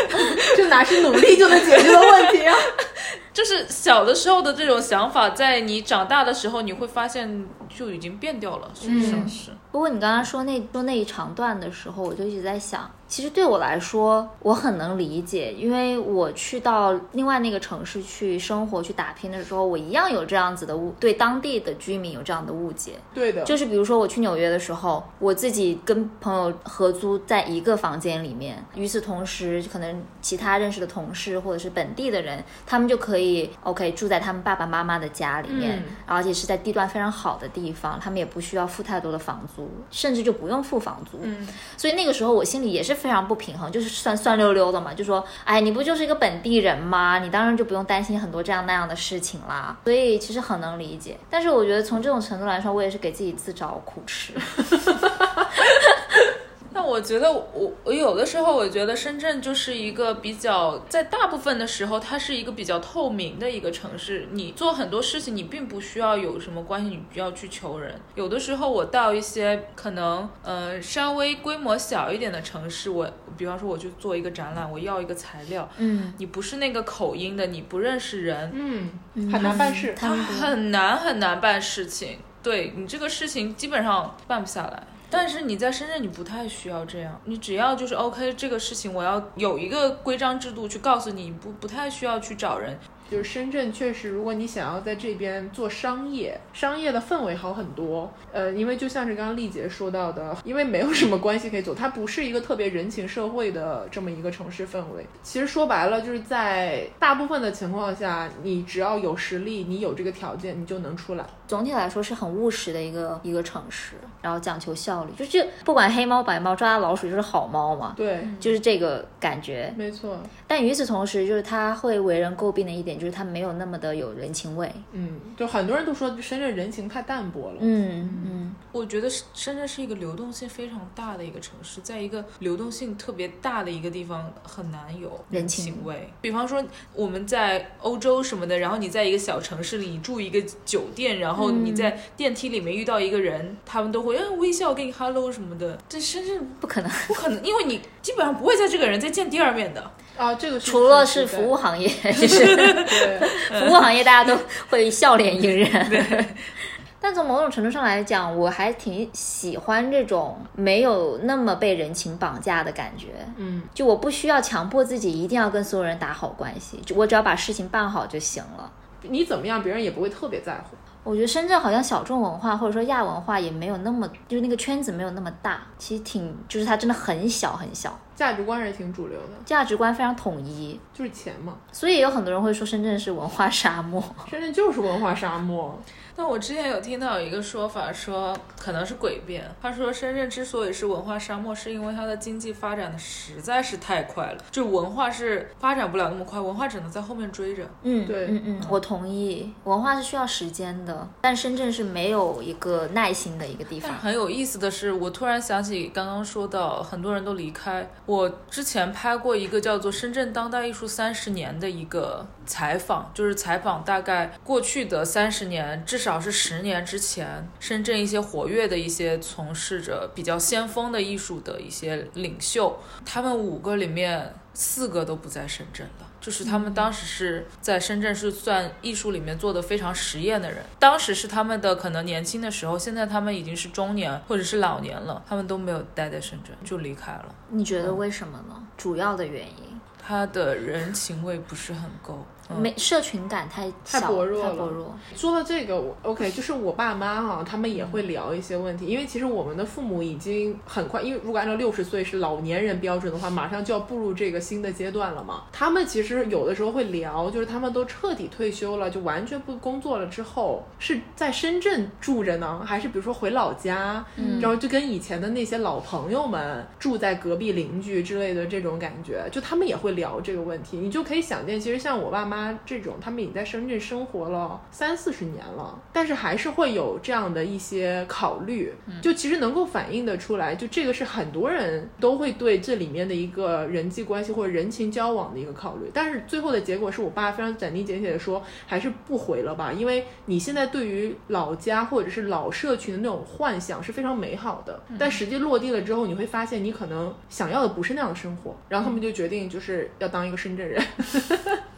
这哪是努力就能解决的问题啊！*laughs* 就是小的时候的这种想法，在你长大的时候，你会发现就已经变掉了，是不是？是。不过你刚刚说那说那一长段的时候，我就一直在想，其实对我来说，我很能理解，因为我去到另外那个城市去生活、去打拼的时候，我一样有这样子的误，对当地的居民有这样的误解。对的，就是比如说我去纽约的时候，我自己跟朋友合租在一个房间里面，与此同时，可能其他认识的同事或者是本地的人，他们就可以 OK 住在他们爸爸妈妈的家里面，而且是在地段非常好的地方，他们也不需要付太多的房租。甚至就不用付房租，嗯，所以那个时候我心里也是非常不平衡，就是酸酸溜溜的嘛，就说，哎，你不就是一个本地人吗？你当然就不用担心很多这样那样的事情啦。所以其实很能理解，但是我觉得从这种程度来说，我也是给自己自找苦吃。*laughs* 那我觉得，我我有的时候我觉得深圳就是一个比较，在大部分的时候，它是一个比较透明的一个城市。你做很多事情，你并不需要有什么关系，你不要去求人。有的时候我到一些可能呃稍微规模小一点的城市，我比方说我去做一个展览，我要一个材料，嗯，你不是那个口音的，你不认识人，嗯，很难办事，他很难很难办事情。对你这个事情基本上办不下来。但是你在深圳，你不太需要这样，你只要就是 OK，这个事情我要有一个规章制度去告诉你，不不太需要去找人。就是深圳确实，如果你想要在这边做商业，商业的氛围好很多。呃，因为就像是刚刚丽姐说到的，因为没有什么关系可以走，它不是一个特别人情社会的这么一个城市氛围。其实说白了，就是在大部分的情况下，你只要有实力，你有这个条件，你就能出来。总体来说是很务实的一个一个城市，然后讲求效率，就是不管黑猫白猫抓老鼠就是好猫嘛。对，就是这个感觉。没错。但与此同时，就是它会为人诟病的一点，就是它没有那么的有人情味。嗯，就很多人都说深圳人情太淡薄了。嗯嗯，我觉得深圳是一个流动性非常大的一个城市，在一个流动性特别大的一个地方，很难有人情味。比方说我们在欧洲什么的，然后你在一个小城市里住一个酒店，然后你在电梯里面遇到一个人，他们都会嗯微笑给你 hello 什么的。在深圳不可能，不可能，因为你基本上不会在这个人再见第二面的。啊，这个除了是服务行业，就是 *laughs* 服务行业，大家都会笑脸迎人。但从某种程度上来讲，我还挺喜欢这种没有那么被人情绑架的感觉。嗯，就我不需要强迫自己一定要跟所有人打好关系，就我只要把事情办好就行了。你怎么样，别人也不会特别在乎。我觉得深圳好像小众文化或者说亚文化也没有那么，就是那个圈子没有那么大，其实挺，就是它真的很小很小，价值观是挺主流的，价值观非常统一，就是钱嘛。所以有很多人会说深圳是文化沙漠，深圳就是文化沙漠。那我之前有听到有一个说法，说可能是诡辩。他说深圳之所以是文化沙漠，是因为它的经济发展的实在是太快了，就文化是发展不了那么快，文化只能在后面追着。嗯，对，嗯嗯，我同意，文化是需要时间的，但深圳是没有一个耐心的一个地方。很有意思的是，我突然想起刚刚说到很多人都离开，我之前拍过一个叫做《深圳当代艺术三十年》的一个采访，就是采访大概过去的三十年，至少。是十年之前，深圳一些活跃的一些从事着比较先锋的艺术的一些领袖，他们五个里面四个都不在深圳了，就是他们当时是在深圳是算艺术里面做的非常实验的人，当时是他们的可能年轻的时候，现在他们已经是中年或者是老年了，他们都没有待在深圳就离开了。你觉得为什么呢？主要的原因，他的人情味不是很够。没社群感太太薄弱了。太薄弱。说到这个，我 OK，就是我爸妈哈、他们也会聊一些问题，因为其实我们的父母已经很快，因为如果按照六十岁是老年人标准的话，马上就要步入这个新的阶段了嘛。他们其实有的时候会聊，就是他们都彻底退休了，就完全不工作了之后，是在深圳住着呢，还是比如说回老家，然后就跟以前的那些老朋友们住在隔壁邻居之类的这种感觉，就他们也会聊这个问题，你就可以想见，其实像我爸妈这种，他们已经在深圳生活了三四十年了，但是还是会有这样的一些考虑，就其实能够反映得出来，就这个是很多人都会对这里面的一个人际关系或者人情交往的一个考虑，但是最后的结果是我爸非常斩钉截铁的说，还是不回了吧，因为你现在对于老家或者是老社群的那种幻想是非常美好的，但实际落地了之后，你会发现你可能想要的不是那样的生活，然后他们就决定就是要当一个深圳人。*laughs*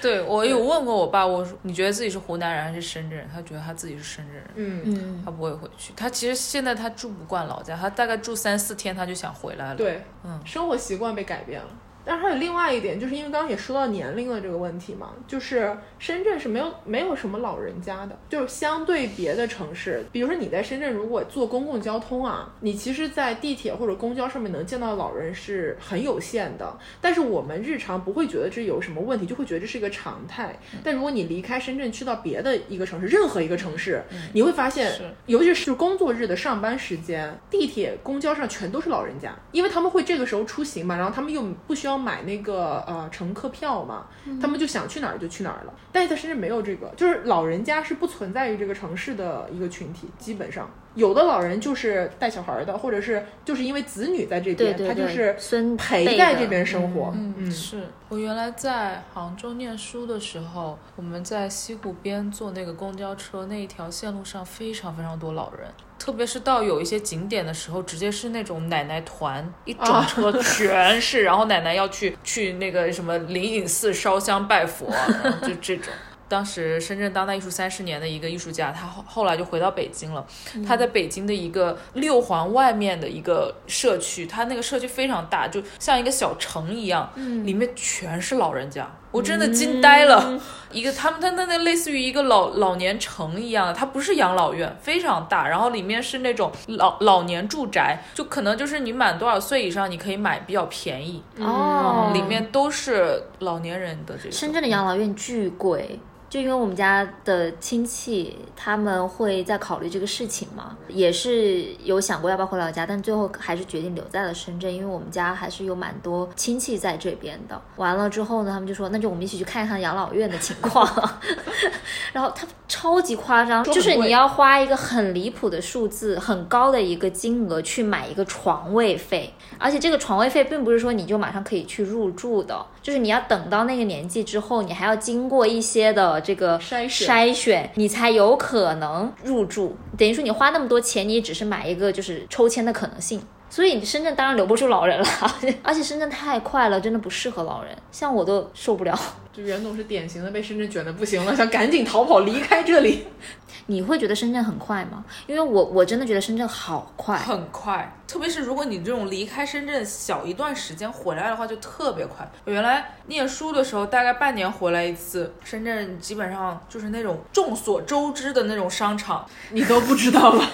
对我有问过我爸，我说你觉得自己是湖南人还是深圳人？他觉得他自己是深圳人，嗯，嗯，他不会回去。他其实现在他住不惯老家，他大概住三四天他就想回来了。，对，嗯生活习惯被改变了。但是还有另外一点，就是因为刚刚也说到年龄的这个问题嘛，就是深圳是没有没有什么老人家的，就是相对别的城市，比如说你在深圳如果坐公共交通啊，你其实，在地铁或者公交上面能见到老人是很有限的，但是我们日常不会觉得这有什么问题，就会觉得这是一个常态。但如果你离开深圳去到别的一个城市，任何一个城市，你会发现，尤其是工作日的上班时间，地铁、公交上全都是老人家，因为他们会这个时候出行嘛，然后他们又不需要买那个呃乘客票嘛，他们就想去哪儿就去哪儿了。但是他深圳没有这个，就是老人家是不存在于这个城市的一个群体，基本上有的老人就是带小孩儿的，或者是就是因为子女在这边，对对对，他就是孙陪在这边生活。嗯，嗯是我原来在杭州念书的时候，我们在西湖边坐那个公交车，那一条线路上非常非常多老人。特别是到有一些景点的时候，直接是那种奶奶团，一整啊车全是，然后奶奶要去去那个什么灵隐寺烧香拜佛，就这种。当时深圳当代艺术三十年的一个艺术家，他后后来就回到北京了。他在北京的一个六环外面的一个社区，他那个社区非常大，就像一个小城一样，里面全是老人家，我真的惊呆了。一个他们他那那类似于一个老老年城一样的，它不是养老院，非常大，然后里面是那种老老年住宅，就可能就是你满多少岁以上，你可以买比较便宜，哦，里面都是老年人的这个。深圳的养老院巨贵，就因为我们家的亲戚他们会在考虑这个事情嘛，也是有想过要不要回老家，但最后还是决定留在了深圳，因为我们家还是有蛮多亲戚在这边的。完了之后呢，他们就说那就我们一起去看一看养老院的情况，*laughs* 然后他超级夸张，就是你要花一个很离谱的数字，很高的一个金额去买一个床位费，而且这个床位费并不是说你就马上可以去入住的，就是你要等到那个年纪之后，你还要经过一些的这个筛选筛选，你才有可能入住。等于说你花那么多钱，你只是买一个就是抽签的可能性。所以深圳当然留不住老人了，*laughs* 而且深圳太快了，真的不适合老人，像我都受不了。就袁总是典型的被深圳卷的不行了，想赶紧逃跑离开这里。你会觉得深圳很快吗？因为我我真的觉得深圳好快。很快，特别是如果你这种离开深圳小一段时间回来的话，就特别快。我原来念书的时候，大概半年回来一次，深圳基本上就是那种众所周知的那种商场，你都不知道了，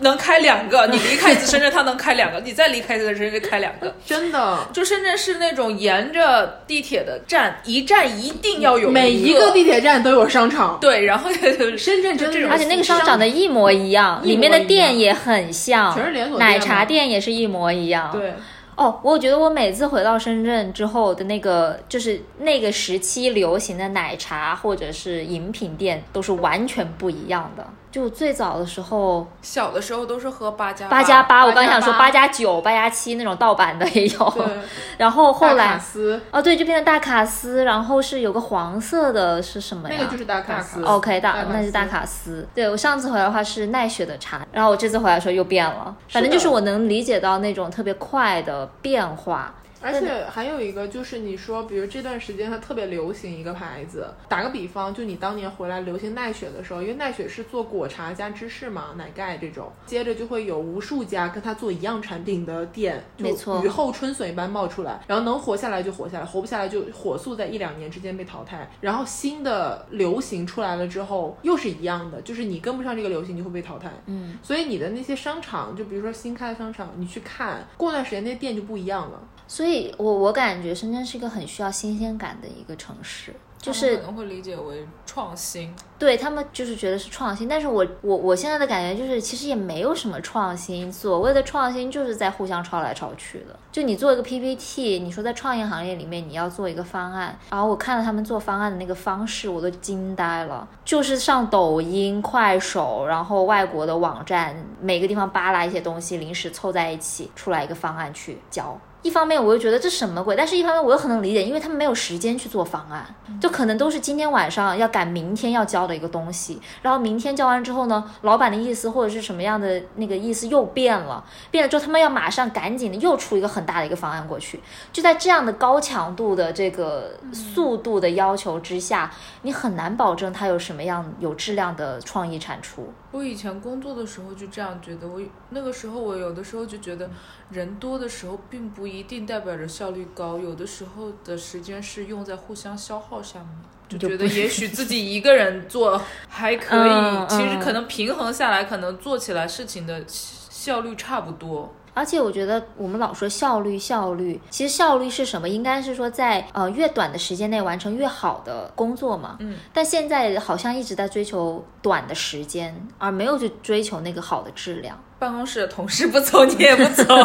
能开两个。你离开一次深圳，它能开两个；你再离开一次深圳，开两个。真的。就深圳是那种沿着地铁的站，一站一定要有每一一个地铁站都有商场，对，然后 *laughs* 深圳真的是而且那个商场的一模一样，里面的店也很像，全是连锁奶茶店也是一模一样。对，哦，我觉得我每次回到深圳之后的那个，就是那个时期流行的奶茶或者是饮品店，都是完全不一样的。就最早的时候，小的时候都是喝八加八加八，我刚想说八八加九、八加七那种盗版的也有。对，*laughs* 然后后大卡来，斯哦对，就变成大卡斯，然后是有个黄色的是什么呀？那个就是大卡斯。OK，大大那是大卡斯。对我上次回来的话是奈雪的茶，然后我这次回来的时候又变了，反正就是我能理解到那种特别快的变化。而且还有一个就是你说，比如这段时间它特别流行一个牌子，打个比方，就你当年回来流行奈雪的时候，因为奈雪是做果茶加芝士嘛，奶盖这种，接着就会有无数家跟它做一样产品的店，没错就雨后春笋一般冒出来，然后能活下来就活下来，活不下来就火速在一两年之间被淘汰，然后新的流行出来了之后又是一样的，就是你跟不上这个流行，你会被淘汰。嗯，所以你的那些商场，就比如说新开的商场，你去看，过段时间那些店就不一样了。所以我我感觉深圳是一个很需要新鲜感的一个城市，就是可能会理解为创新，对他们就是觉得是创新，但是我我我现在的感觉就是其实也没有什么创新，所谓的创新就是在互相抄来抄去的。就你做一个 PPT，你说在创业行业里面你要做一个方案，然后我看了他们做方案的那个方式，我都惊呆了，就是上抖音、快手，然后外国的网站，每个地方扒拉一些东西，临时凑在一起出来一个方案去交。一方面我又觉得这什么鬼，但是一方面我又很能理解，因为他们没有时间去做方案，就可能都是今天晚上要赶明天要交的一个东西，然后明天交完之后呢，老板的意思或者是什么样的那个意思又变了，变了之后他们要马上赶紧的又出一个很大的一个方案过去，就在这样的高强度的这个速度的要求之下，你很难保证它有什么样有质量的创意产出。我以前工作的时候就这样觉得，我那个时候我有的时候就觉得，人多的时候并不一定代表着效率高，有的时候的时间是用在互相消耗上面。就觉得也许自己一个人做还可以，嗯其实嗯可能平衡下来，可能做起来事情的效率差不多。而且我觉得我们老说效率，效率，其实效率是什么？应该是说在呃越短的时间内完成越好的工作嘛。嗯。但现在好像一直在追求短的时间，而没有去追求那个好的质量。办公室的同事不走，你也不走。*laughs*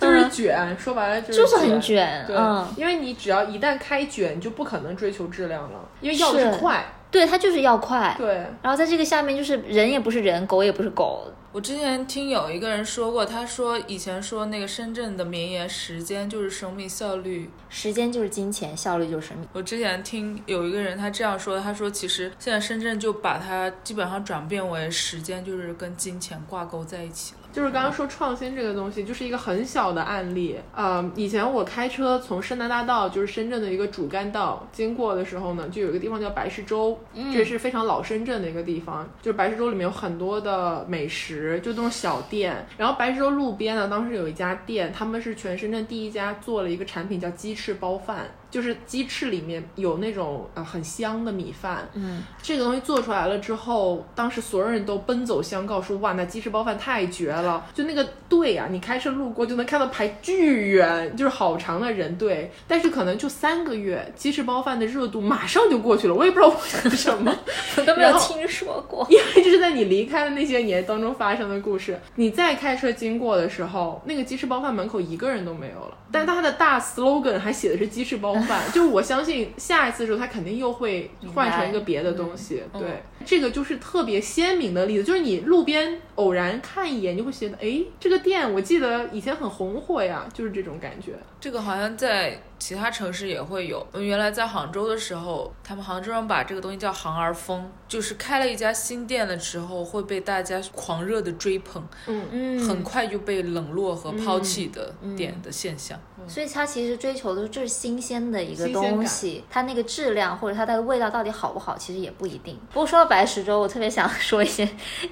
就是卷，说白了就是就是很卷对，嗯因为你只要一旦开卷，你就不可能追求质量了，因为要的是是快。对，它就是要快。对，然后在这个下面，就是人也不是人，狗也不是狗。我之前听有一个人说过，他说以前说那个深圳的名言“时间就是生命，效率时间就是金钱，效率就是生命。我之前听有一个人他这样说，他说其实现在深圳就把它基本上转变为时间就是跟金钱挂钩在一起了。就是刚刚说创新这个东西，就是一个很小的案例。呃，以前我开车从深南大道，就是深圳的一个主干道经过的时候呢，就有一个地方叫白石洲，这是非常老深圳的一个地方。就是白石洲里面有很多的美食，就那种小店。然后白石洲路边呢，当时有一家店，他们是全深圳第一家做了一个产品叫鸡翅包饭。就是鸡翅里面有那种呃很香的米饭，嗯，这个东西做出来了之后，当时所有人都奔走相告说哇，那鸡翅包饭太绝了！就那个队啊，你开车路过就能看到排巨远，就是好长的人队。但是可能就三个月，鸡翅包饭的热度马上就过去了，我也不知道为什么。*laughs* 我都没有听说过。*laughs* 因为这是在你离开的那些年当中发生的故事。你再开车经过的时候，那个鸡翅包饭门口一个人都没有了，但它的大 slogan 还写的是鸡翅包饭。就我相信下一次的时候，它肯定又会换成一个别的东西。嗯对，这个就是特别鲜明的例子，就是你路边偶然看一眼，就会觉得，哎，这个店我记得以前很红火呀，就是这种感觉。这个好像在其他城市也会有。嗯原来在杭州的时候，他们杭州人把这个东西叫“杭儿风”，就是开了一家新店的时候会被大家狂热的追捧，嗯，嗯，很快就被冷落和抛弃的点的现象。所以它其实追求的就是新鲜的一个东西，它那个质量或者它的味道到底好不好，其实也不一定。不过说到白石洲，我特别想 *laughs* 说一些，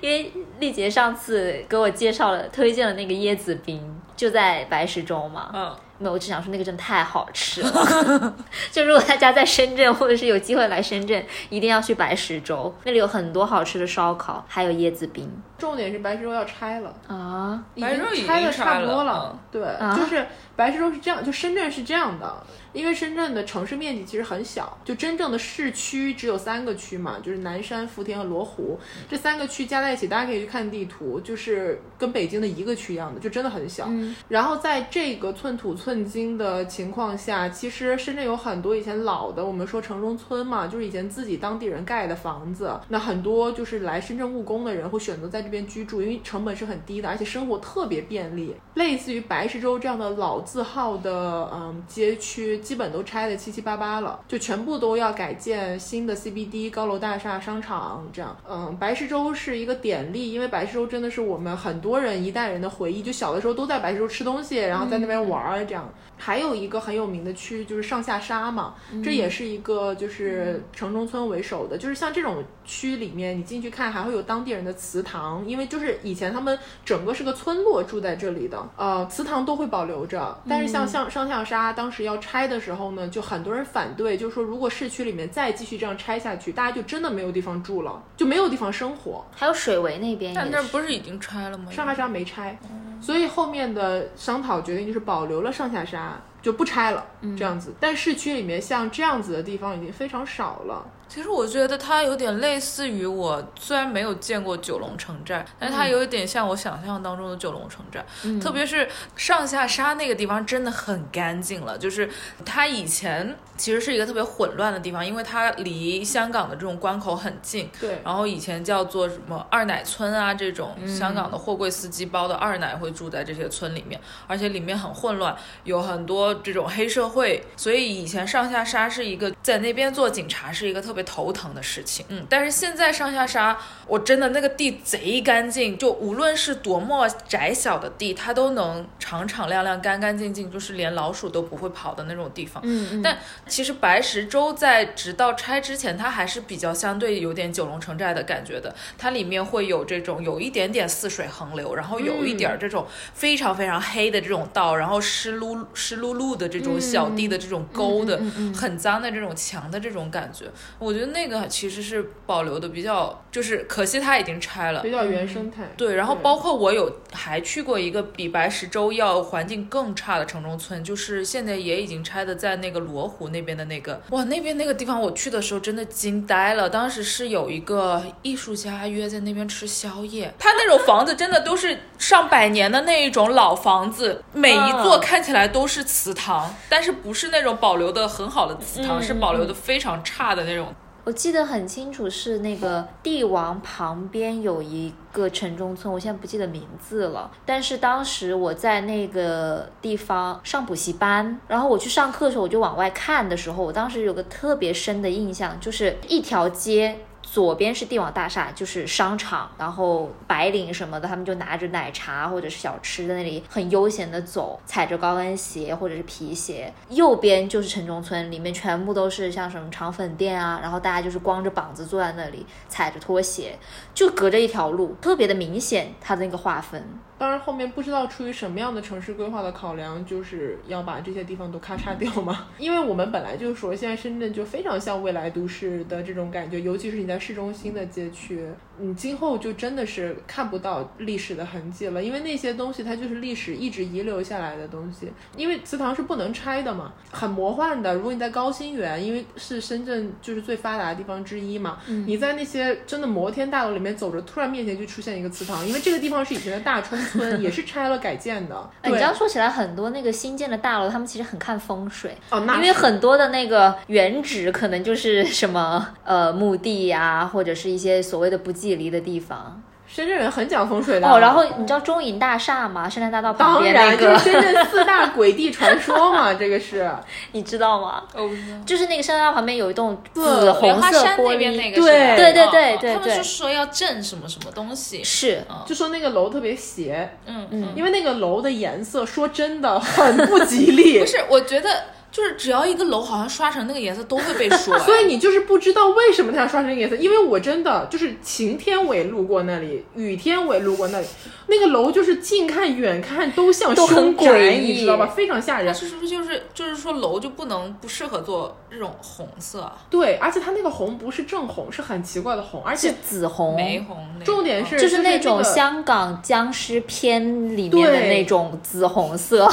因为丽姐上次给我介绍了、推荐了那个椰子冰，就在白石洲嘛。嗯，没有，我只想说那个真的太好吃了。*laughs* *laughs* 就如果大家在深圳或者是有机会来深圳，一定要去白石洲，那里有很多好吃的烧烤，还有椰子冰重点是白石洲要拆了。啊。已白石洲已经经拆的差不多了了，对，啊就是白石洲是这样，就深圳是这样的，因为深圳的城市面积其实很小，就真正的市区只有三个区嘛，就是南山、福田和罗湖这三个区加在一起，大家可以去看地图，就是跟北京的一个区一样的，就真的很小。嗯然后在这个寸土寸寸金的情况下，其实深圳有很多以前老的，我们说城中村嘛，就是以前自己当地人盖的房子。那很多就是来深圳务工的人会选择在这边居住，因为成本是很低的，而且生活特别便利。类似于白石洲这样的老字号的嗯街区，基本都拆的七七八八了，就全部都要改建新的 CBD 高楼大厦、商场这样。嗯，白石洲是一个典例，因为白石洲真的是我们很多人一代人的回忆，就小的时候都在白石洲吃东西，然后在那边玩儿这样。还有一个很有名的区就是上下沙嘛，这也是一个就是城中村为首的，就是像这种区里面，你进去看还会有当地人的祠堂，因为就是以前他们整个是个村落住在这里的，呃，祠堂都会保留着。但是像像上下沙当时要拆的时候呢，就很多人反对，就是说如果市区里面再继续这样拆下去，大家就真的没有地方住了，就没有地方生活。还有水围那边，但那不是已经拆了吗？上下沙没拆，所以后面的商讨决定就是保留了上下沙。就不拆了，这样子。但市区里面像这样子的地方已经非常少了。其实我觉得它有点类似于我，虽然没有见过九龙城寨，但是它有一点像我想象当中的九龙城寨。特别是上下沙那个地方真的很干净了，就是它以前其实是一个特别混乱的地方，因为它离香港的这种关口很近。对。然后以前叫做什么二奶村啊，这种香港的货柜司机包的二奶会住在这些村里面，而且里面很混乱，有很多这种黑社会，所以以前上下沙是一个在那边做警察是一个特别。头疼的事情，嗯，但是现在上下沙，我真的那个地贼干净，就无论是多么窄小的地，它都能敞敞亮亮、干干净净，就是连老鼠都不会跑的那种地方。嗯嗯。但其实白石洲在直到拆之前，它还是比较相对有点九龙城寨的感觉的，它里面会有这种有一点点似水横流，然后有一点这种非常非常黑的这种道，然后湿漉湿漉漉的这种小地的这种沟的，很脏的这种墙的这种感觉，我。我觉得那个其实是保留的比较，就是可惜它已经拆了，比较原生态。对，然后包括我有还去过一个比白石洲要环境更差的城中村，就是现在也已经拆的，在那个罗湖那边的那个，哇，那边那个地方我去的时候真的惊呆了。当时是有一个艺术家约在那边吃宵夜，他那种房子真的都是上百年的那一种老房子，每一座看起来都是祠堂，但是不是那种保留的很好的祠堂，是保留的非常差的那种。我记得很清楚，是那个帝王旁边有一个城中村，我现在不记得名字了。但是当时我在那个地方上补习班，然后我去上课的时候，我就往外看的时候，我当时有个特别深的印象，就是一条街。左边是帝王大厦，就是商场，然后白领什么的，他们就拿着奶茶或者是小吃在那里很悠闲的走，踩着高跟鞋或者是皮鞋。右边就是城中村，里面全部都是像什么肠粉店啊，然后大家就是光着膀子坐在那里，踩着拖鞋，就隔着一条路，特别的明显它的那个划分。当然，后面不知道出于什么样的城市规划的考量，就是要把这些地方都咔嚓掉嘛。*laughs* 因为我们本来就说，现在深圳就非常像未来都市的这种感觉，尤其是你在市中心的街区，你今后就真的是看不到历史的痕迹了。因为那些东西它就是历史一直遗留下来的东西。因为祠堂是不能拆的嘛，很魔幻的。如果你在高新园，因为是深圳就是最发达的地方之一嘛，你在那些真的摩天大楼里面走着，突然面前就出现一个祠堂，因为这个地方是以前的大冲。村也是拆了改建的。*laughs* 你这样说起来，很多那个新建的大楼，他们其实很看风水哦，那因为很多的那个原址可能就是什么呃墓地呀，或者是一些所谓的不吉利的地方。深圳人很讲风水的哦，然后你知道中影大厦吗？深圳大道旁边那个，就是深圳四大 *laughs* 鬼地传说嘛，这个是 *laughs* 你知道吗？哦，就是那个深圳大道旁边有一栋紫红色玻璃，对对对对对，他们是说要镇什么什么东西，是，就说那个楼特别邪，嗯嗯，因为那个楼的颜色，说真的很不吉利。*laughs* 不是，我觉得。就是只要一个楼好像刷成那个颜色都会被说，*laughs* 所以你就是不知道为什么它要刷成那个颜色。因为我真的就是晴天我也路过那里，雨天我也路过那里，那个楼就是近看远看都像凶宅，你知道吧？非常吓人。是是不是就是就是说楼就不能不适合做这种红色？对，而且它那个红不是正红，是很奇怪的红，而且紫红、玫红。重点是就是那种香港僵尸片里面的那种紫红色。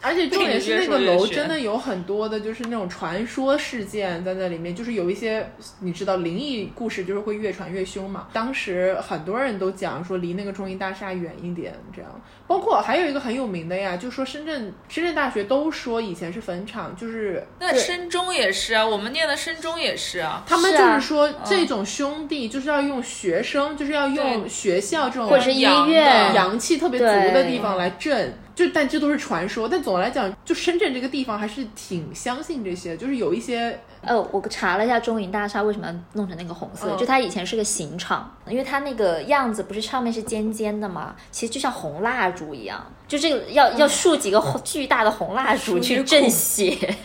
而且重点是那个楼真的有很多的，就是那种传说事件在那里面，就是有一些你知道灵异故事，就是会越传越凶嘛。当时很多人都讲说离那个中医大厦远一点，这样。包括还有一个很有名的呀，就说深圳深圳大学都说以前是坟场，就是那深中也是啊，我们念的深中也是啊。他们就是说这种兄弟就是要用学生，就是要用学校这种或者是医阳的院，阳气特别足的地方来镇。就但这都是传说，但总的来讲，就深圳这个地方还是挺相信这些，就是有一些呃，我查了一下中银大厦为什么要弄成那个红色，嗯就它以前是个刑场，因为它那个样子不是上面是尖尖的嘛，其实就像红蜡烛一样，就这个要要竖几个巨大的红蜡烛去镇邪。*laughs*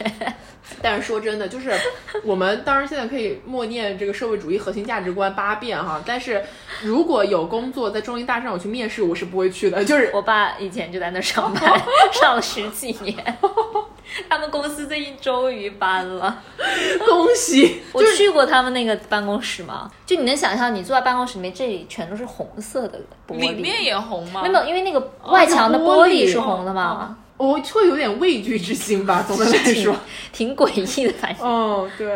但是说真的，就是我们当然现在可以默念这个社会主义核心价值观八遍哈，但是如果有工作在中银大厦我去面试，我是不会去的。就是我爸以前就在那上班，*laughs* 上了十几年。*laughs* 他们公司最近终于搬了，*laughs* 恭喜，我去过他们那个办公室嘛，就你能想象，你坐在办公室里面，这里全都是红色的玻璃，里面也红吗？没有，因为那个外墙的玻璃是红的嘛，我会有点畏惧之心吧。总的来说，挺诡异的，反正。哦，对。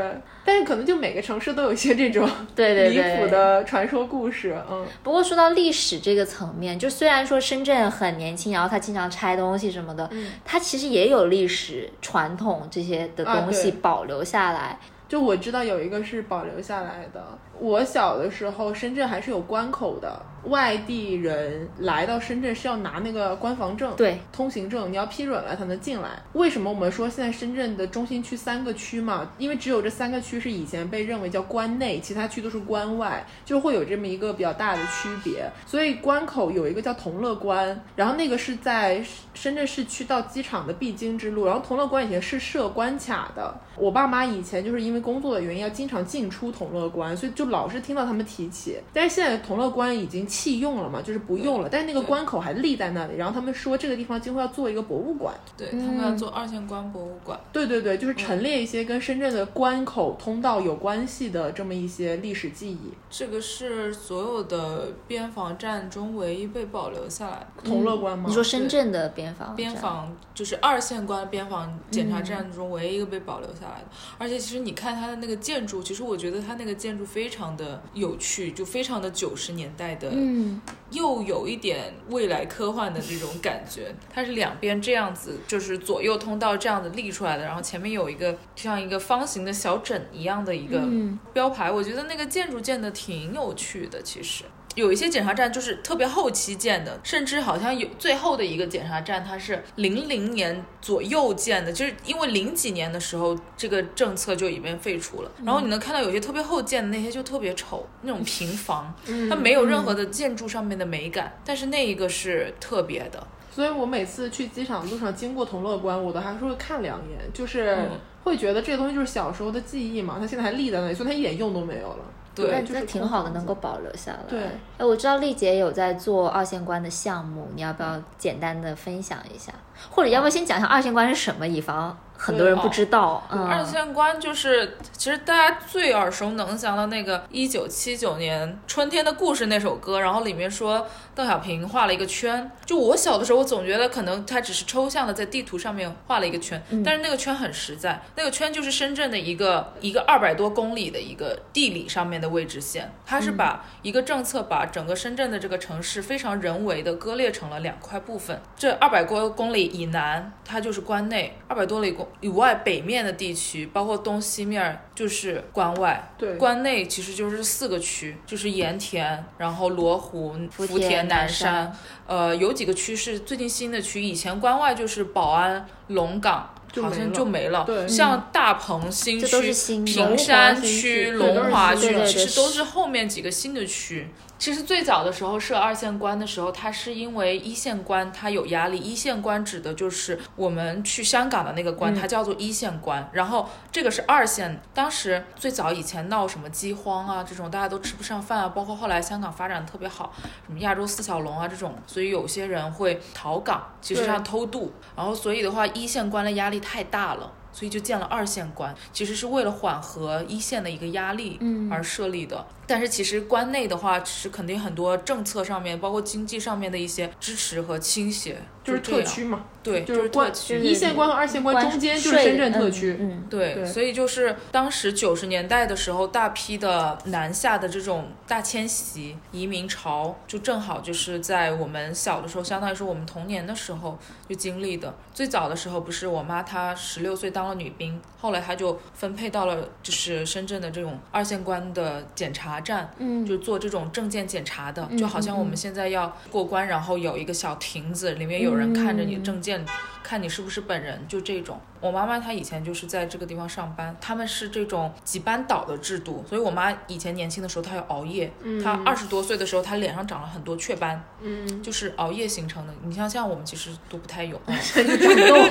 但是可能就每个城市都有一些这种离 *laughs* 对对离谱的传说故事，嗯。不过说到历史这个层面，就虽然说深圳很年轻，然后它经常拆东西什么的，嗯它其实也有历史传统这些的啊东西保留下来。就我知道有一个是保留下来的。我小的时候，深圳还是有关口的，外地人来到深圳是要拿那个关防证，对，通行证，你要批准了才能进来。为什么我们说现在深圳的中心区三个区嘛？因为只有这三个区是以前被认为叫关内，其他区都是关外，就会有这么一个比较大的区别。所以关口有一个叫同乐关，然后那个是在深圳市区到机场的必经之路，然后同乐关以前是设关卡的。我爸妈以前就是因为工作的原因要经常进出同乐关，所以就老是听到他们提起。但是现在同乐关已经弃用了嘛，就是不用了，但是那个关口还立在那里。然后他们说这个地方今后要做一个博物馆。对他们要做二线关博物馆。对对对，就是陈列一些跟深圳的关口通道有关系的这么一些历史记忆。这个是所有的边防站中唯一被保留下来的。同乐关吗？你说深圳的边防，边防就是二线关边防检查站中唯一一个被保留下来的，而且其实你看它的那个建筑，其实我觉得它那个建筑非常的有趣，就非常的九十年代的，嗯，又有一点未来科幻的那种感觉。它是两边这样子，就是左右通道这样子立出来的，然后前面有一个像一个方形的小枕一样的一个嗯标牌，我觉得那个建筑建的挺有趣的，其实。有一些检查站就是特别后期建的，甚至好像有最后的一个检查站，它是零零年左右建的，就是因为零几年的时候这个政策就已经废除了。然后你能看到有些特别后建的那些就特别丑，那种平房，它没有任何的建筑上面的美感，但是那一个是特别的。所以我每次去机场路上经过同乐关，我都还是会看两眼，就是嗯会觉得这个东西就是小时候的记忆嘛，它现在还立在那里，所以它一点用都没有了。对那挺好的，能够保留下来。对哎，我知道丽姐有在做二线关的项目，你要不要简单的分享一下？或者要不要先讲一下二线关是什么，以防很多人不知道。嗯，二线关就是，其实大家最耳熟能详的那个一九七九年《春天的故事》那首歌，然后里面说邓小平画了一个圈。就我小的时候，我总觉得可能他只是抽象的在地图上面画了一个圈，但是那个圈很实在，那个圈就是深圳的一个一个二百多公里的一个地理上面的位置线，它是把一个政策把整个深圳的这个城市非常人为的割裂成了两块部分。这二百多公里以南，它就是关内；二百多里公以外北面的地区，包括东西面儿就是关外。对，关内其实就是四个区，就是盐田，然后罗湖、福田、南南山山，呃，有几个区是最近新的区，以前关外就是宝安、龙岗。好像就没了像大鹏新区、平山区、龙华区其实都是后面几个新的区。其实最早的时候设二线关的时候，它是因为一线关它有压力。一线关指的就是我们去香港的那个关，它叫做一线关。然后这个是二线。当时最早以前闹什么饥荒啊，这种大家都吃不上饭啊，包括后来香港发展特别好，什么亚洲四小龙啊这种，所以有些人会逃港，其实对上偷渡。然后所以的话，一线关的压力太大了。所以就建了二线关，其实是为了缓和一线的一个压力而设立的。但是其实关内的话，是肯定很多政策上面，包括经济上面的一些支持和倾斜。就是特区嘛，对，就是关特区。一线关和二线关中间就是深圳特区。嗯，对，对所以就是当时九十年代的时候，大批的南下的这种大迁徙移民潮，就正好就是在我们小的时候，相当于是我们童年的时候就经历的。最早的时候，不是我妈她十六岁当了女兵，后来她就分配到了就是深圳的这种二线关的检查站，嗯就做这种证件检查的，就好像我们现在要过关，然后有一个小亭子，里面有人看着你证件，看你是不是本人，就这种。我妈妈她以前就是在这个地方上班，他们是这种几班倒的制度，所以我妈以前年轻的时候她要熬夜，她二十多岁的时候她脸上长了很多雀斑，嗯，就是熬夜形成的。你像像我们其实都不太有，*laughs* 感动，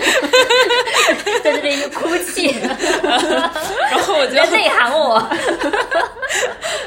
在这里哭泣，*laughs* 然后我 *laughs* 就在内涵我。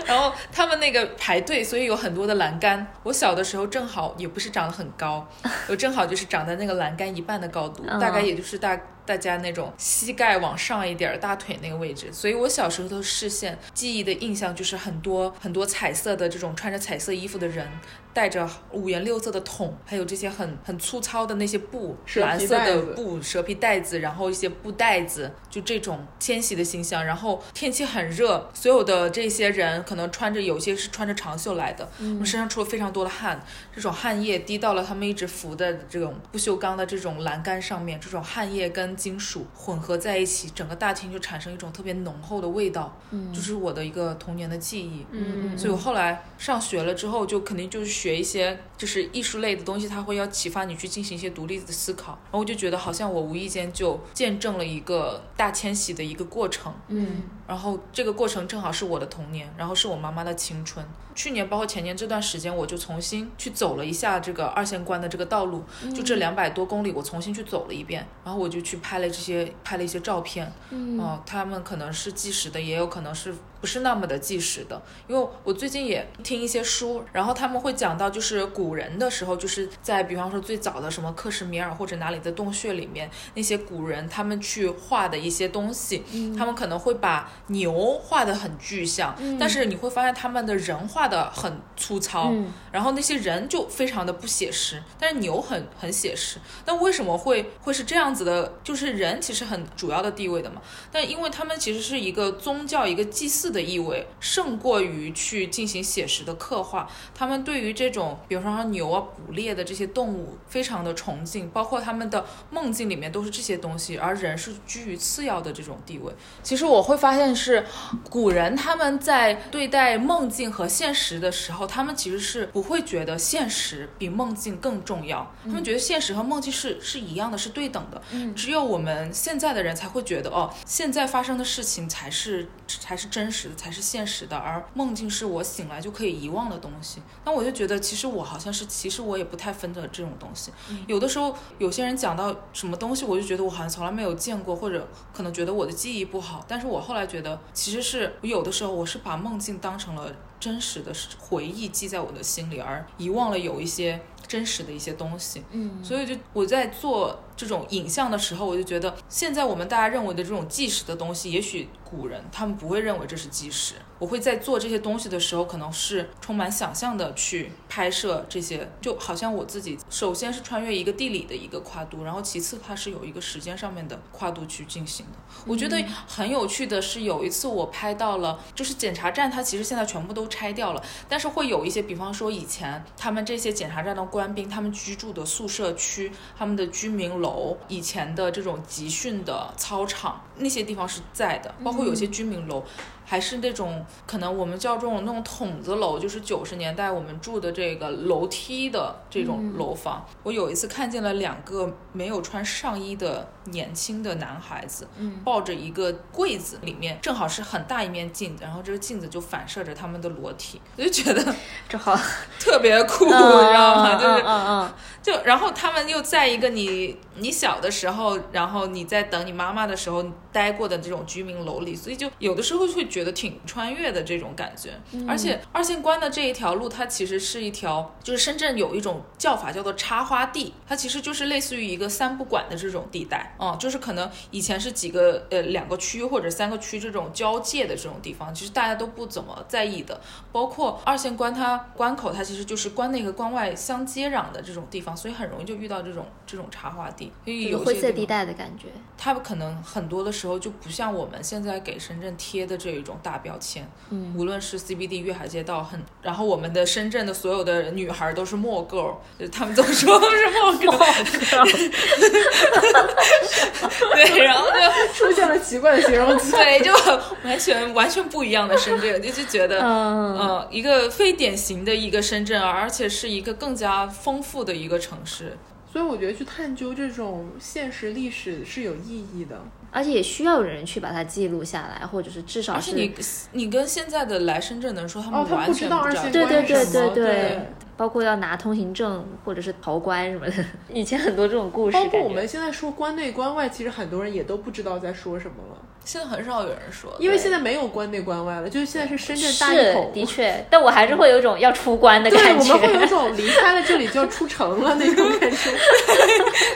然后他们那个排队，所以有很多的栏杆。我小的时候正好也不是长得很高，我正好就是长在那个栏杆一半的高度，嗯大概也就是大大家那种膝盖往上一点，大腿那个位置。所以我小时候的视线记忆的印象就是很多很多彩色的这种穿着彩色衣服的人。带着五颜六色的桶，还有这些很很粗糙的那些布，蓝色的布、蛇皮袋子，然后一些布袋子，就这种迁徙的形象。然后天气很热，所有的这些人可能穿着，有些是穿着长袖来的，我们身上出了非常多的汗，这种汗液滴到了他们一直扶的这种不锈钢的这种栏杆上面，这种汗液跟金属混合在一起，整个大厅就产生一种特别浓厚的味道，嗯，就是我的一个童年的记忆，嗯所以我后来上学了之后，就肯定就是学一些就是艺术类的东西，它会要启发你去进行一些独立的思考。然后我就觉得好像我无意间就见证了一个大迁徙的一个过程。嗯然后这个过程正好是我的童年，然后是我妈妈的青春。去年包括前年这段时间，我就重新去走了一下这个二线关的这个道路，就这两百多公里，我重新去走了一遍，然后我就去拍了这些拍了一些照片。嗯，哦、他们可能是纪实的，也有可能是不是那么的纪实的。因为我最近也听一些书，然后他们会讲到，就是古人的时候，就是在比方说最早的什么克什米尔或者哪里的洞穴里面，那些古人他们去画的一些东西，他们可能会把牛画的很具象，但是你会发现他们的人画的很粗糙，嗯然后那些人就非常的不写实，但是牛很很写实。那为什么会会是这样子的？就是人其实很主要的地位的嘛，但因为他们其实是一个宗教、一个祭祀的意味，胜过于去进行写实的刻画。他们对于这种，比方说牛啊、捕猎的这些动物，非常的崇敬，包括他们的梦境里面都是这些东西，而人是居于次要的这种地位。其实我会发现是古人他们在对待梦境和现实的时候，他们其实是不会觉得现实比梦境更重要，他们觉得现实和梦境是是一样的，是对等的。只有我们现在的人才会觉得，哦，现在发生的事情才是才是真实的，才是现实的，而梦境是我醒来就可以遗忘的东西。那我就觉得，其实我好像是，其实我也不太分得这种东西。有的时候，有些人讲到什么东西，我就觉得我好像从来没有见过，或者可能觉得我的记忆不好。但是我后来觉得，其实是我有的时候我是把梦境当成了真实的回忆记在我的心里，而遗忘了有一些真实的一些东西。嗯所以就我在做这种影像的时候，我就觉得现在我们大家认为的这种纪实的东西，也许古人他们不会认为这是纪实。我会在做这些东西的时候，可能是充满想象的去拍摄这些，就好像我自己首先是穿越一个地理的一个跨度，然后其次它是有一个时间上面的跨度去进行的。我觉得很有趣的是，有一次我拍到了，就是检查站它其实现在全部都拆掉了，但是会有一些，比方说以前他们这些检查站的官兵，他们居住的宿舍区、他们的居民楼、以前的这种集训的操场，那些地方是在的，包括有些居民楼。还是那种可能我们叫这种那种筒子楼，就是九十年代我们住的这个楼梯的这种楼房。我有一次看见了两个没有穿上衣的年轻的男孩子，嗯抱着一个柜子，里面正好是很大一面镜子，然后这个镜子就反射着他们的裸体，我就觉得这好，*laughs* 特别酷，你嗯知道吗？就是嗯嗯就然后他们又在一个你你小的时候，然后你在等你妈妈的时候待过的这种居民楼里，所以就有的时候会觉得挺穿越的这种感觉。而且二线关的这一条路，它其实是一条，就是深圳有一种叫法叫做插花地，它其实就是类似于一个三不管的这种地带，嗯，就是可能以前是几个呃两个区或者三个区这种交界的这种地方，其实大家都不怎么在意的。包括二线关它关口，它其实就是关内和关外相接壤的这种地方。所以很容易就遇到这种这种插花地，所以有灰色地带的感觉。它可能很多的时候就不像我们现在给深圳贴的这一种大标签，嗯，无论是 CBD、粤海街道，很，然后我们的深圳的所有的女孩都是墨 girl，就是他们总说都是墨 girl，*laughs* *laughs* 对，然后就 *laughs* 出现了奇怪的形容词。对，就完全完全不一样的深圳，就就觉得，嗯呃，一个非典型的一个深圳，而且是一个更加丰富的一个城市。所以我觉得去探究这种现实历史是有意义的。而且也需要有人去把它记录下来，或者是至少是而且你你跟现在的来深圳的人说，他们完不知道二全不知道。对对对对对包括要拿通行证或者是逃关什么的。以前很多这种故事，包括我们现在说关内关外，其实很多人也都不知道在说什么了，现在很少有人说，因为现在没有关内关外了，就是现在是深圳大一是统。的确，但我还是会有一种要出关的感觉对，感我们会有一。种离开了这里就要出城了那种感觉。*laughs*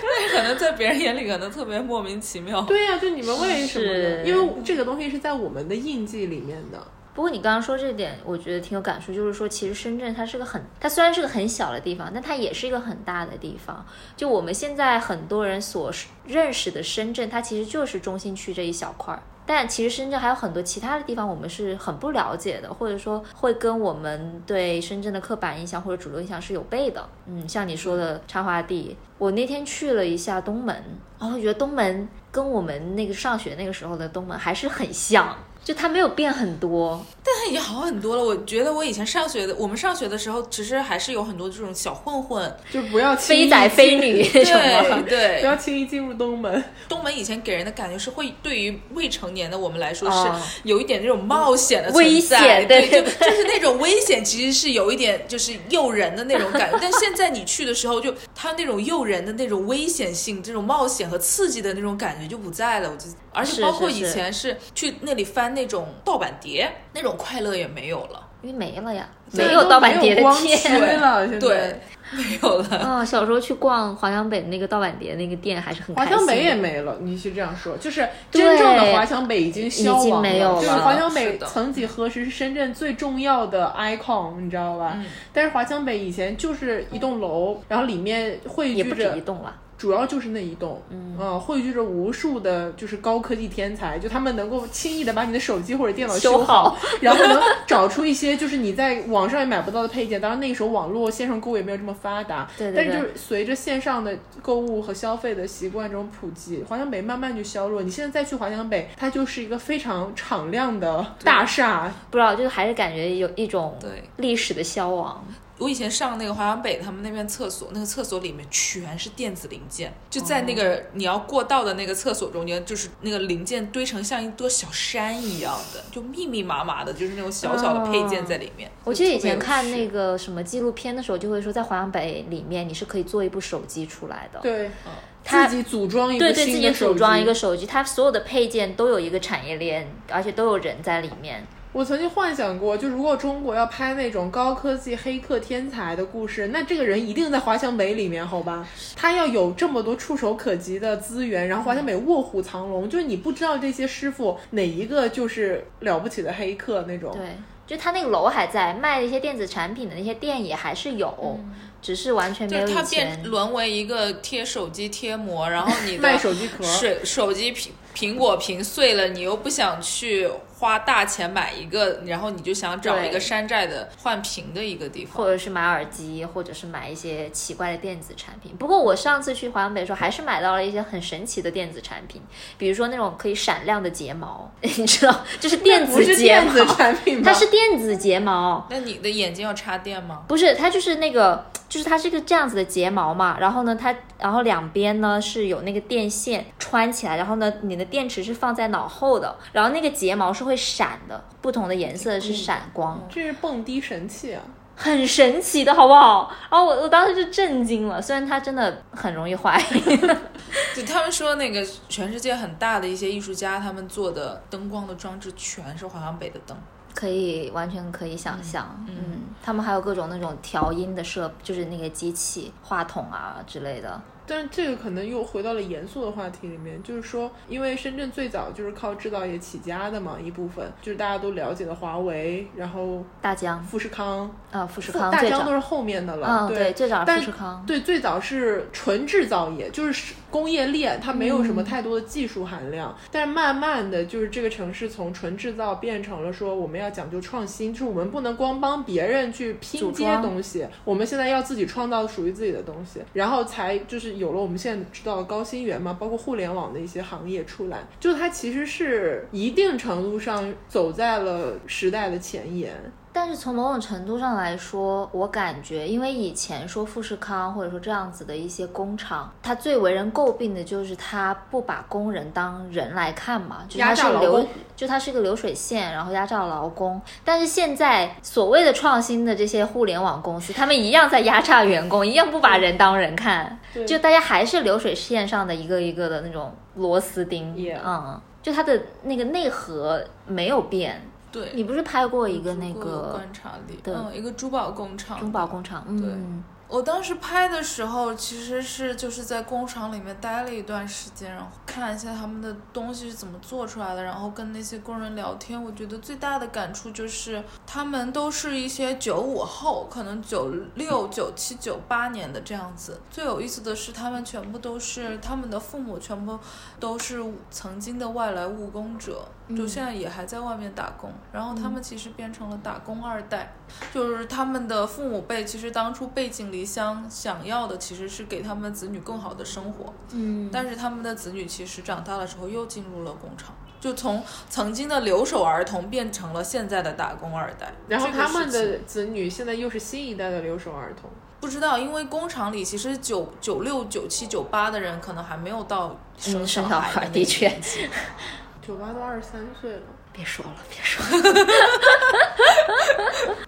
那可能在别人眼里可能特别莫名其妙。对呀、就你们为什么呢？因为这个东西是在我们的印记里面的。不过你刚刚说这点，我觉得挺有感触，就是说，其实深圳它是个很，它虽然是个很小的地方，但它也是一个很大的地方。就我们现在很多人所认识的深圳，它其实就是中心区这一小块儿。但其实深圳还有很多其他的地方，我们是很不了解的，或者说会跟我们对深圳的刻板印象或者主流印象是有悖的。嗯，像你说的插花地，我那天去了一下东门，然后我觉得东门跟我们那个上学那个时候的东门还是很像，就他没有变很多。但他已经好很多了。我觉得我以前上学的，我们上学的时候，其实还是有很多这种小混混，就不要轻易非仔非女？对对。不要轻易进入东门。东门以前给人的感觉是会对于未成年的我们来说哦是有一点这种冒险的危存在险对，对就就是那种危险，其实是有一点就是诱人的那种感觉。*laughs* 但现在你去的时候，就它那种诱人的那种危险性、这种冒险和刺激的那种感觉就不在了。我就而且包括以前是去那里翻那种盗版碟，那种快乐也没有了。因为没了呀，没有盗版碟的没有光驱店。了，*laughs* 现在对，没有了。啊、小时候去逛华强北那个盗版碟那个店还是很开心的。华强北也没了，你是这样说，就是真正的华强北已经消已经亡没有就是了华强北曾几何时是深圳最重要的 icon，你知道吧？嗯但是华强北以前就是一栋楼，然后里面汇聚也不止着一栋了。主要就是那一栋，嗯，汇聚着无数的，就是高科技天才，就他们能够轻易的把你的手机或者电脑修好，好然后能找出一些就是你在网上也买不到的配件。当然那个时候网络线上购物也没有这么发达，对对但是就是随着线上的购物和消费的习惯这种普及，华强北慢慢就消弱。你现在再去华强北，它就是一个非常敞亮的大厦，不知道，就是还是感觉有一种对历史的消亡。我以前上那个华强北他们那边厕所，那个厕所里面全是电子零件，就在那个你要过道的那个厕所中间，就是那个零件堆成像一座小山一样的，就密密麻麻的，就是那种小小的配件在里面。我记得以前看。那个什么纪录片的时候，就会说在华强北里面你是可以做一部手机出来的。对，它自己组装一个对对，自己新的手组装一个手机，它所有的配件都有一个产业链，而且都有人在里面。我曾经幻想过，就如果中国要拍那种高科技黑客天才的故事，那这个人一定在华强北里面，好吧？他要有这么多触手可及的资源，然后华强北卧虎藏龙，就是你不知道这些师傅哪一个就是了不起的黑客那种。对，就他那个楼还在，卖一些电子产品的那些店也还是有，只是完全没有以就是它前变。沦为一个贴手机贴膜，然后你的 *laughs* 卖手机壳水手机苹苹果屏碎了，你又不想去花大钱买一个，然后你就想找一个山寨的换屏的一个地方。或者是买耳机，或者是买一些奇怪的电子产品。不过我上次去华强北的时候，还是买到了一些很神奇的电子产品，比如说那种可以闪亮的睫毛，*laughs* 你知道，就是电子睫是电子毛，产品吗？它是电子睫毛，那你的眼睛要插电吗？不是，它就是那个，就是它是一个这样子的睫毛嘛，然后呢，它然后两边呢是有那个电线穿起来，然后呢，你的电池是放在脑后的，然后那个睫毛是会闪的，不同的颜色是闪光，这是蹦迪神器啊！很神奇的好不好？然后我我当时就震惊了，虽然它真的很容易坏，*laughs* 就他们说那个全世界很大的一些艺术家，他们做的灯光的装置全是华强北的灯。可以完全可以想象，嗯他们还有各种那种调音的设，就是那个机器、话筒啊之类的，但是这个可能又回到了严肃的话题里面，就是说，因为深圳最早就是靠制造业起家的嘛，一部分就是大家都了解的华为，然后大疆。富士康，啊，富士康大疆都是后面的了，嗯，对，最早富士康，对，最早是纯制造业，就是工业链，它没有什么太多的技术含量。但是慢慢的就是这个城市从纯制造变成了说我们要讲究创新，就是我们不能光帮别人去拼接东西，我们现在要自己创造属于自己的东西，然后才就是有了我们现在知道的高新园嘛，包括互联网的一些行业出来，就它其实是一定程度上走在了时代的前沿。但是从某种程度上来说，我感觉，因为以前说富士康或者说这样子的一些工厂，它最为人诟病的就是它不把工人当人来看嘛，就它压是流就它是一个流水线，然后压榨劳工。但是现在所谓的创新的这些互联网公司，他们一样在压榨员工，一样不把人当人看，就大家还是流水线上的一个一个的那种螺丝钉嗯，就它的那个内核没有变。对，你不是拍过一个那个观察力，对嗯，一个珠宝工厂，珠宝工厂？嗯，我当时拍的时候，其实是就是在工厂里面待了一段时间，然后看一下他们的东西是怎么做出来的，然后跟那些工人聊天。我觉得最大的感触就是，他们都是一些九五后，可能九六、九七、九八年的这样子。最有意思的是，他们全部都是他们的父母全部都是曾经的外来务工者，就现在也还在外面打工。然后他们其实变成了打工二代，就是他们的父母辈其实当初背井离乡，想要的其实是给他们子女更好的生活，嗯，但是他们的子女其实长大了之后又进入了工厂，就从曾经的留守儿童变成了现在的打工二代。然后他们的子女现在又是新一代的留守儿童。不知道，因为工厂里其实九九六、九七、九八的人可能还没有到生小孩孩的年纪。九八都二十三岁了，别说了，别说了。*laughs*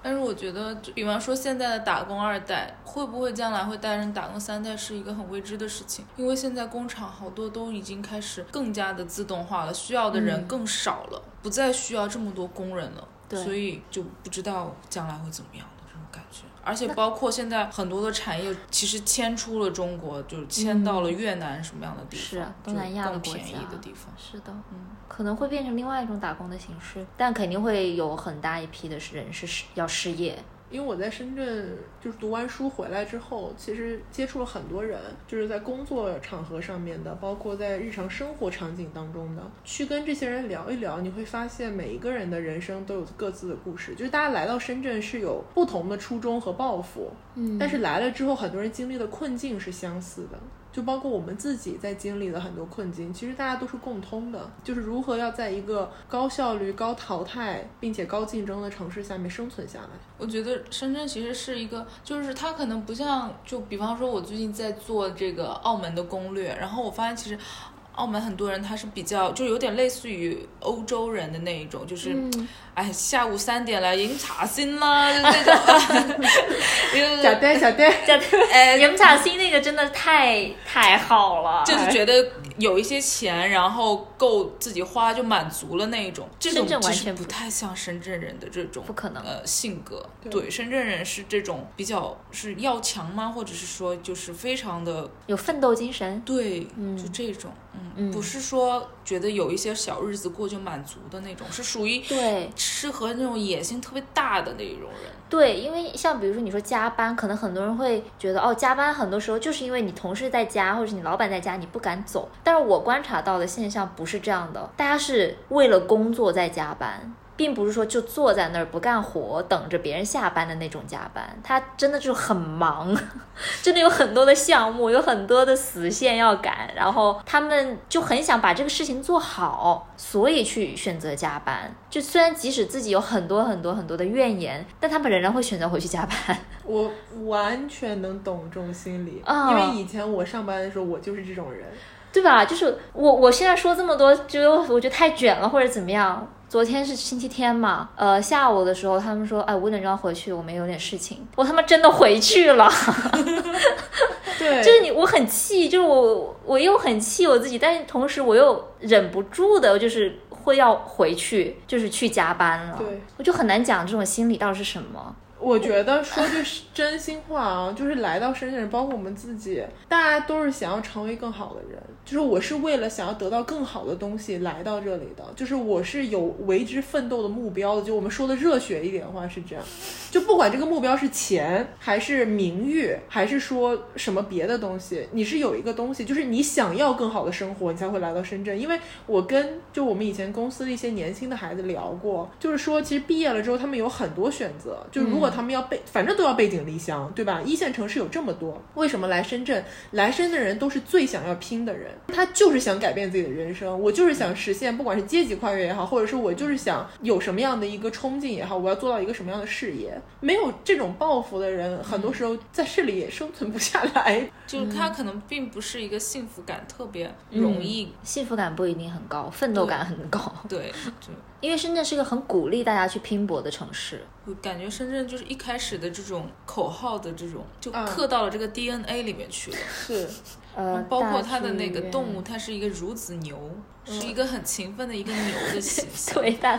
但是我觉得，比方说现在的打工二代，会不会将来会带人打工三代，是一个很未知的事情。因为现在工厂好多都已经开始更加的自动化了，需要的人更少了，不再需要这么多工人了，对所以就不知道将来会怎么样的这种感觉。而且包括现在很多的产业其实迁出了中国，就是迁到了越南什么样的地方，东南亚的国就更便宜家的地方。是的，嗯，可能会变成另外一种打工的形式，但肯定会有很大一批的人是失要失业。因为我在深圳就是读完书回来之后，其实接触了很多人，就是在工作场合上面的，包括在日常生活场景当中的，去跟这些人聊一聊，你会发现每一个人的人生都有各自的故事。就是大家来到深圳是有不同的初衷和抱负，嗯但是来了之后，很多人经历的困境是相似的。就包括我们自己在经历的很多困境，其实大家都是共通的，就是如何要在一个高效率、高淘汰并且高竞争的城市下面生存下来。我觉得深圳其实是一个，就是它可能不像，就比方说，我最近在做这个澳门的攻略，然后我发现其实。澳门很多人他是比较，就有点类似于欧洲人的那一种，就是，嗯。哎，下午三点来饮茶心啦，就 *laughs* 这种，就是小呆，小呆，这哎，*laughs* 饮茶心那个真的太太好了，就是觉得有一些钱，然后够自己花就满足了那一种，这种深圳完其实全不不太像深圳人的这种不可能。呃性格。对。对，深圳人是这种比较是要强吗？或者是说就是非常的有奋斗精神。对，嗯。就这种，嗯，嗯不是说觉得有一些小日子过就满足的那种，是属于对适合那种野心特别大的那种人。对，因为像比如说你说加班，可能很多人会觉得哦，加班很多时候就是因为你同事在家，或者是你老板在家，你不敢走。但是我观察到的现象不是这样的，大家是为了工作在加班。并不是说就坐在那儿不干活，等着别人下班的那种加班，他真的就很忙，*laughs* 真的有很多的项目，有很多的死线要赶，然后他们就很想把这个事情做好，所以去选择加班。就虽然即使自己有很多很多很多的怨言，但他们仍然会选择回去加班。*laughs* 我完全能懂这种心理，啊因为以前我上班的时候，我就是这种人。对吧？就是我我现在说这么多，就我觉得太卷了，或者怎么样。昨天是星期天嘛，呃，下午的时候他们说，哎，五点钟要回去，我们有点事情。我他妈真的回去了，*laughs* 对，就是你，我很气，就是我我又很气我自己，但是同时我又忍不住的，就是会要回去，就是去加班了。对，我就很难讲这种心理到底是什么。我觉得说句真心话啊，就是来到深圳，包括我们自己，大家都是想要成为更好的人。就是我是为了想要得到更好的东西来到这里的，就是我是有为之奋斗的目标的。就我们说的热血一点的话是这样，就不管这个目标是钱，还是名誉，还是说什么别的东西，你是有一个东西，就是你想要更好的生活，你才会来到深圳。因为我跟就我们以前公司的一些年轻的孩子聊过，就是说其实毕业了之后，他们有很多选择，就如果他们要背，反正都要背井离乡，对吧？一线城市有这么多，为什么来深圳？来深的人都是最想要拼的人。他就是想改变自己的人生，我就是想实现，不管是阶级跨越也好，或者是我就是想有什么样的一个冲劲也好，我要做到一个什么样的事业。没有这种抱负的人，很多时候在市里也生存不下来。*laughs* 就是他可能并不是一个幸福感特别容易，幸福感不一定很高，奋斗感很高。对，就因为深圳是一个很鼓励大家去拼搏的城市。我感觉深圳就是一开始的这种口号的这种，就刻到了这个 DNA 里面去了。是。呃，包括它的那个动物，它是一个孺子牛，是一个很勤奋的一个牛的形 *laughs* 象。对，它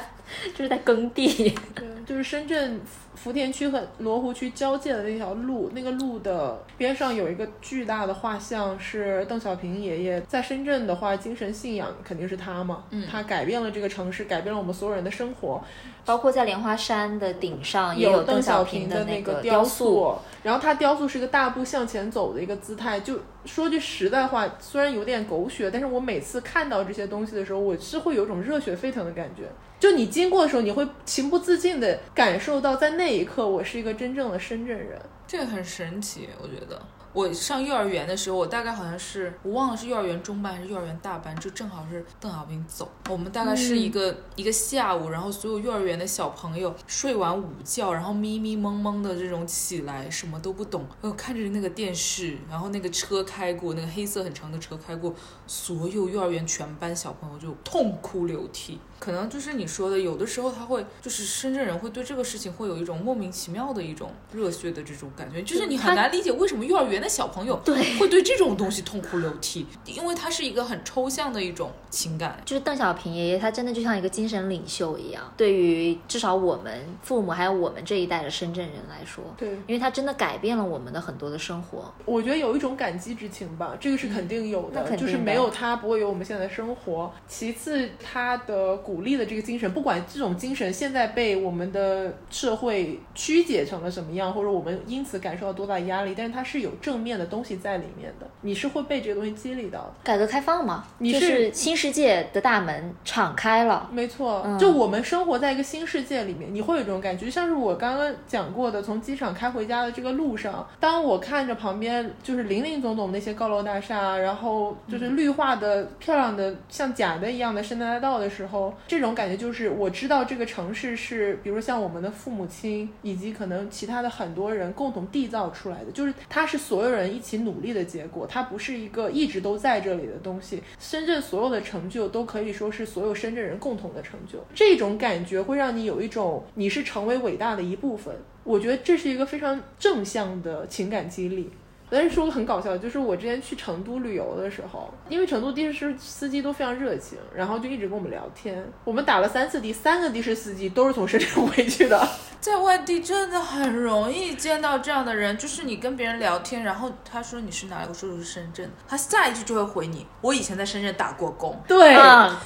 就是在耕地。对，就是深圳福田区和罗湖区交界的那条路，那个路的边上有一个巨大的画像，是邓小平爷爷。在深圳的话，精神信仰肯定是他嘛。嗯。他改变了这个城市，改变了我们所有人的生活。包括在莲花山的顶上也有邓小平的那个雕塑，然后他雕塑是一个大步向前走的一个姿态。就说句实在话，虽然有点狗血，但是我每次看到这些东西的时候，我是会有一种热血沸腾的感觉。就你经过的时候，你会情不自禁的感受到，在那一刻，我是一个真正的深圳人。这个很神奇，我觉得。我上幼儿园的时候，我大概好像是我忘了是幼儿园中班还是幼儿园大班，就正好是邓小平走。我们大概是一个一个下午，然后所有幼儿园的小朋友睡完午觉，然后迷迷蒙蒙的这种起来，什么都不懂，然后看着那个电视，然后那个车开过，那个黑色很长的车开过，所有幼儿园全班小朋友就痛哭流涕。可能就是你说的，有的时候他会，就是深圳人会对这个事情会有一种莫名其妙的一种热血的这种感觉，就是你很难理解为什么幼儿园的小朋友对会对这种东西痛哭流涕，因为它是一个很抽象的一种情感。就是邓小平爷爷，他真的就像一个精神领袖一样，对于至少我们父母还有我们这一代的深圳人来说，对，因为他真的改变了我们的很多的生活。我觉得有一种感激之情吧，这个是肯定有的，就是没有他不会有我们现在的生活。其次，他的。鼓励的这个精神，不管这种精神现在被我们的社会曲解成了什么样，或者我们因此感受到多大压力，但是它是有正面的东西在里面的，你是会被这个东西激励到的。改革开放嘛，你是新世界的大门敞开了，没错，就我们生活在一个新世界里面，你会有这种感觉，就像是我刚刚讲过的，从机场开回家的这个路上，当我看着旁边就是林林总总那些高楼大厦，然后就是绿化的漂亮的像假的一样的圣诞大道的时候。这种感觉就是，我知道这个城市是，比如像我们的父母亲，以及可能其他的很多人共同缔造出来的，就是它是所有人一起努力的结果，它不是一个一直都在这里的东西。深圳所有的成就都可以说是所有深圳人共同的成就，这种感觉会让你有一种你是成为伟大的一部分。我觉得这是一个非常正向的情感激励。但是说个很搞笑，就是我之前去成都旅游的时候，因为成都的士司机都非常热情，然后就一直跟我们聊天。我们打了三次的，三个的士司机都是从深圳回去的。*laughs* 在外地真的很容易见到这样的人，就是你跟别人聊天，然后他说你是哪里，我说我是深圳，他下一句就会回你，我以前在深圳打过工。对，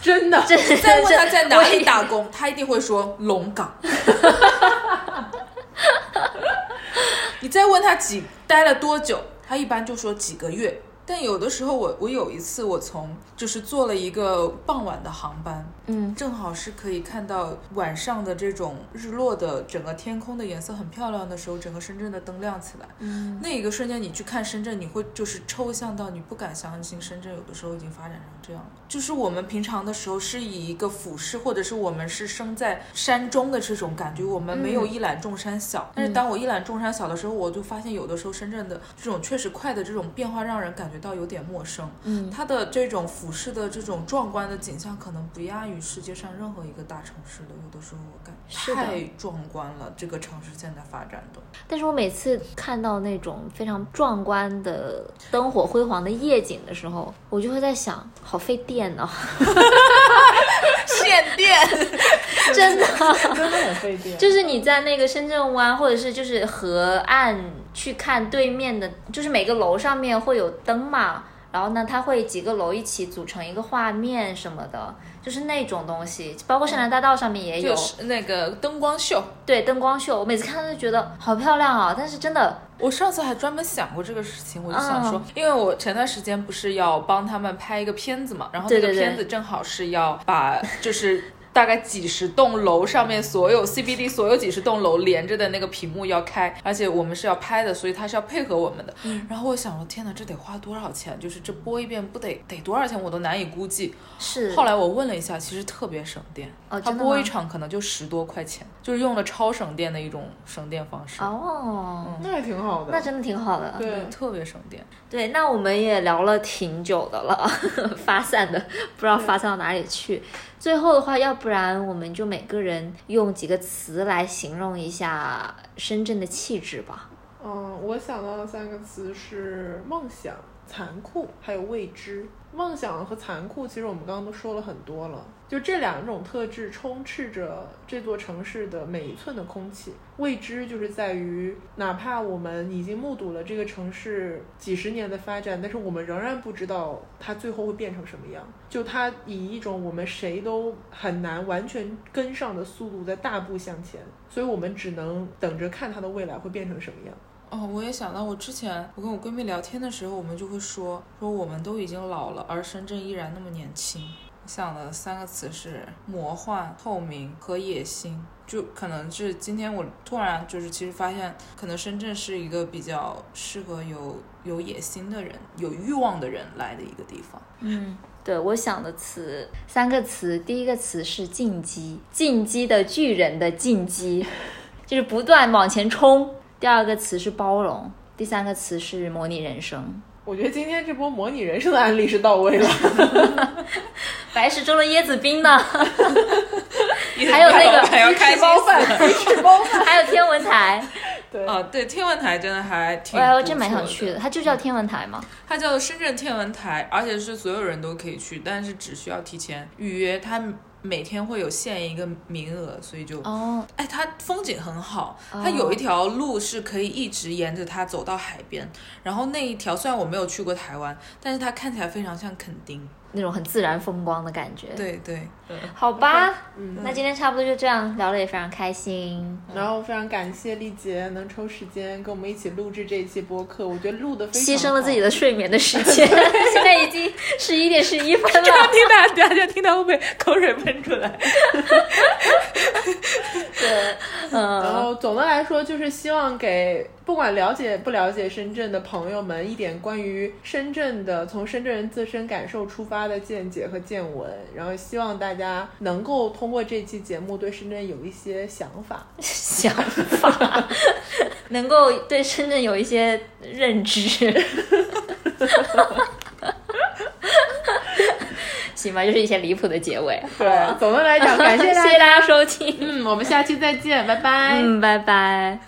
真的。再问他在哪里打工，他一定会说龙岗。*laughs* 你再问他几待了多久，他一般就说几个月。但有的时候，我我有一次，我从就是坐了一个傍晚的航班，嗯，正好是可以看到晚上的这种日落的整个天空的颜色很漂亮的时候，整个深圳的灯亮起来，嗯，那一个瞬间你去看深圳，你会就是抽象到你不敢相信深圳有的时候已经发展成这样。就是我们平常的时候是以一个俯视，或者是我们是生在山中的这种感觉，我们没有一览众山小。但是当我一览众山小的时候，我就发现有的时候深圳的这种确实快的这种变化，让人感觉。到有点陌生，嗯，它的这种俯视的这种壮观的景象，可能不亚于世界上任何一个大城市的。有的时候我感太壮观了，这个城市现在发展的。但是我每次看到那种非常壮观的灯火辉煌的夜景的时候，我就会在想，好费电呢。*laughs* *laughs* 限电，*laughs* 真的。真的很费电。就是你在那个深圳湾，或者是就是河岸去看对面的，就是每个楼上面会有灯嘛，然后呢，它会几个楼一起组成一个画面什么的，就是那种东西，包括深南大道上面也有，就是那个灯光秀。对灯光秀，我每次看都觉得好漂亮啊，但是真的，我上次还专门想过这个事情，我就想说，嗯因为我前段时间不是要帮他们拍一个片子嘛，然后那个片子正好是要把就是。大概几十栋楼上面所有 CBD 所有几十栋楼连着的那个屏幕要开，而且我们是要拍的，所以他是要配合我们的。嗯然后我想说，天哪，这得花多少钱？就是这播一遍不得得多少钱，我都难以估计。是后来我问了一下，其实特别省电，哦真的吗他播一场可能就十多块钱，就是用了超省电的一种省电方式，哦，那也挺好的。那真的挺好的。对，特别省电。对，那我们也聊了挺久的了，*laughs* 发散的不知道发散到哪里去。最后的话，要不然我们就每个人用几个词来形容一下深圳的气质吧。嗯，我想到的三个词是梦想、残酷，还有未知。梦想和残酷，其实我们刚刚都说了很多了。就这两种特质充斥着这座城市的每一寸的空气。未知就是在于，哪怕我们已经目睹了这个城市几十年的发展，但是我们仍然不知道它最后会变成什么样。就它以一种我们谁都很难完全跟上的速度在大步向前，所以我们只能等着看它的未来会变成什么样。哦，我也想到，我之前我跟我闺蜜聊天的时候，我们就会说说我们都已经老了，而深圳依然那么年轻。想的三个词是魔幻、透明和野心。就可能是今天我突然就是其实发现，可能深圳是一个比较适合有有野心的人、有欲望的人来的一个地方。嗯，对，我想的词三个词，第一个词是进击，进击的巨人的进击，*laughs* 就是不断往前冲。第二个词是包容，第三个词是模拟人生。我觉得今天这波模拟人生的案例是到位了。*laughs* 白石洲的椰子冰呢？*laughs* 还有那个还要开包饭，死吃包饭。*laughs* 还有天文台，对，哦，对，天文台真的还挺哎，我真蛮想去的。它就叫天文台嘛。它叫深圳天文台，而且是所有人都可以去，但是只需要提前预约。它每天会有限一个名额，所以就，哦，哎，它风景很好，哦它有一条路是可以一直沿着它走到海边。然后那一条虽然我没有去过台湾，但是它看起来非常像垦丁。那种很自然风光的感觉。，对对，好吧，嗯，那今天差不多就这样，聊得也非常开心。然后非常感谢丽杰能抽时间跟我们一起录制这一期播客，我觉得录的非常牺牲了自己的。睡眠的时间，*laughs* 现在已经十一点十一分了。听大大家听到会不会口水喷出来？*laughs* 对，嗯然嗯，后总的来说，就是希望给不管了解不了解深圳的朋友们一点关于深圳的从深圳人自身感受出发的见解和见闻，然后希望大家能够通过这期节目对深圳有一些想法。*laughs* 想法 *laughs* 能够对深圳有一些认知。*laughs* 行吧，就是一些离谱的结尾。对，总的来讲，感谢大家。谢谢大家收听。嗯，我们下期再见，拜拜。嗯，拜拜。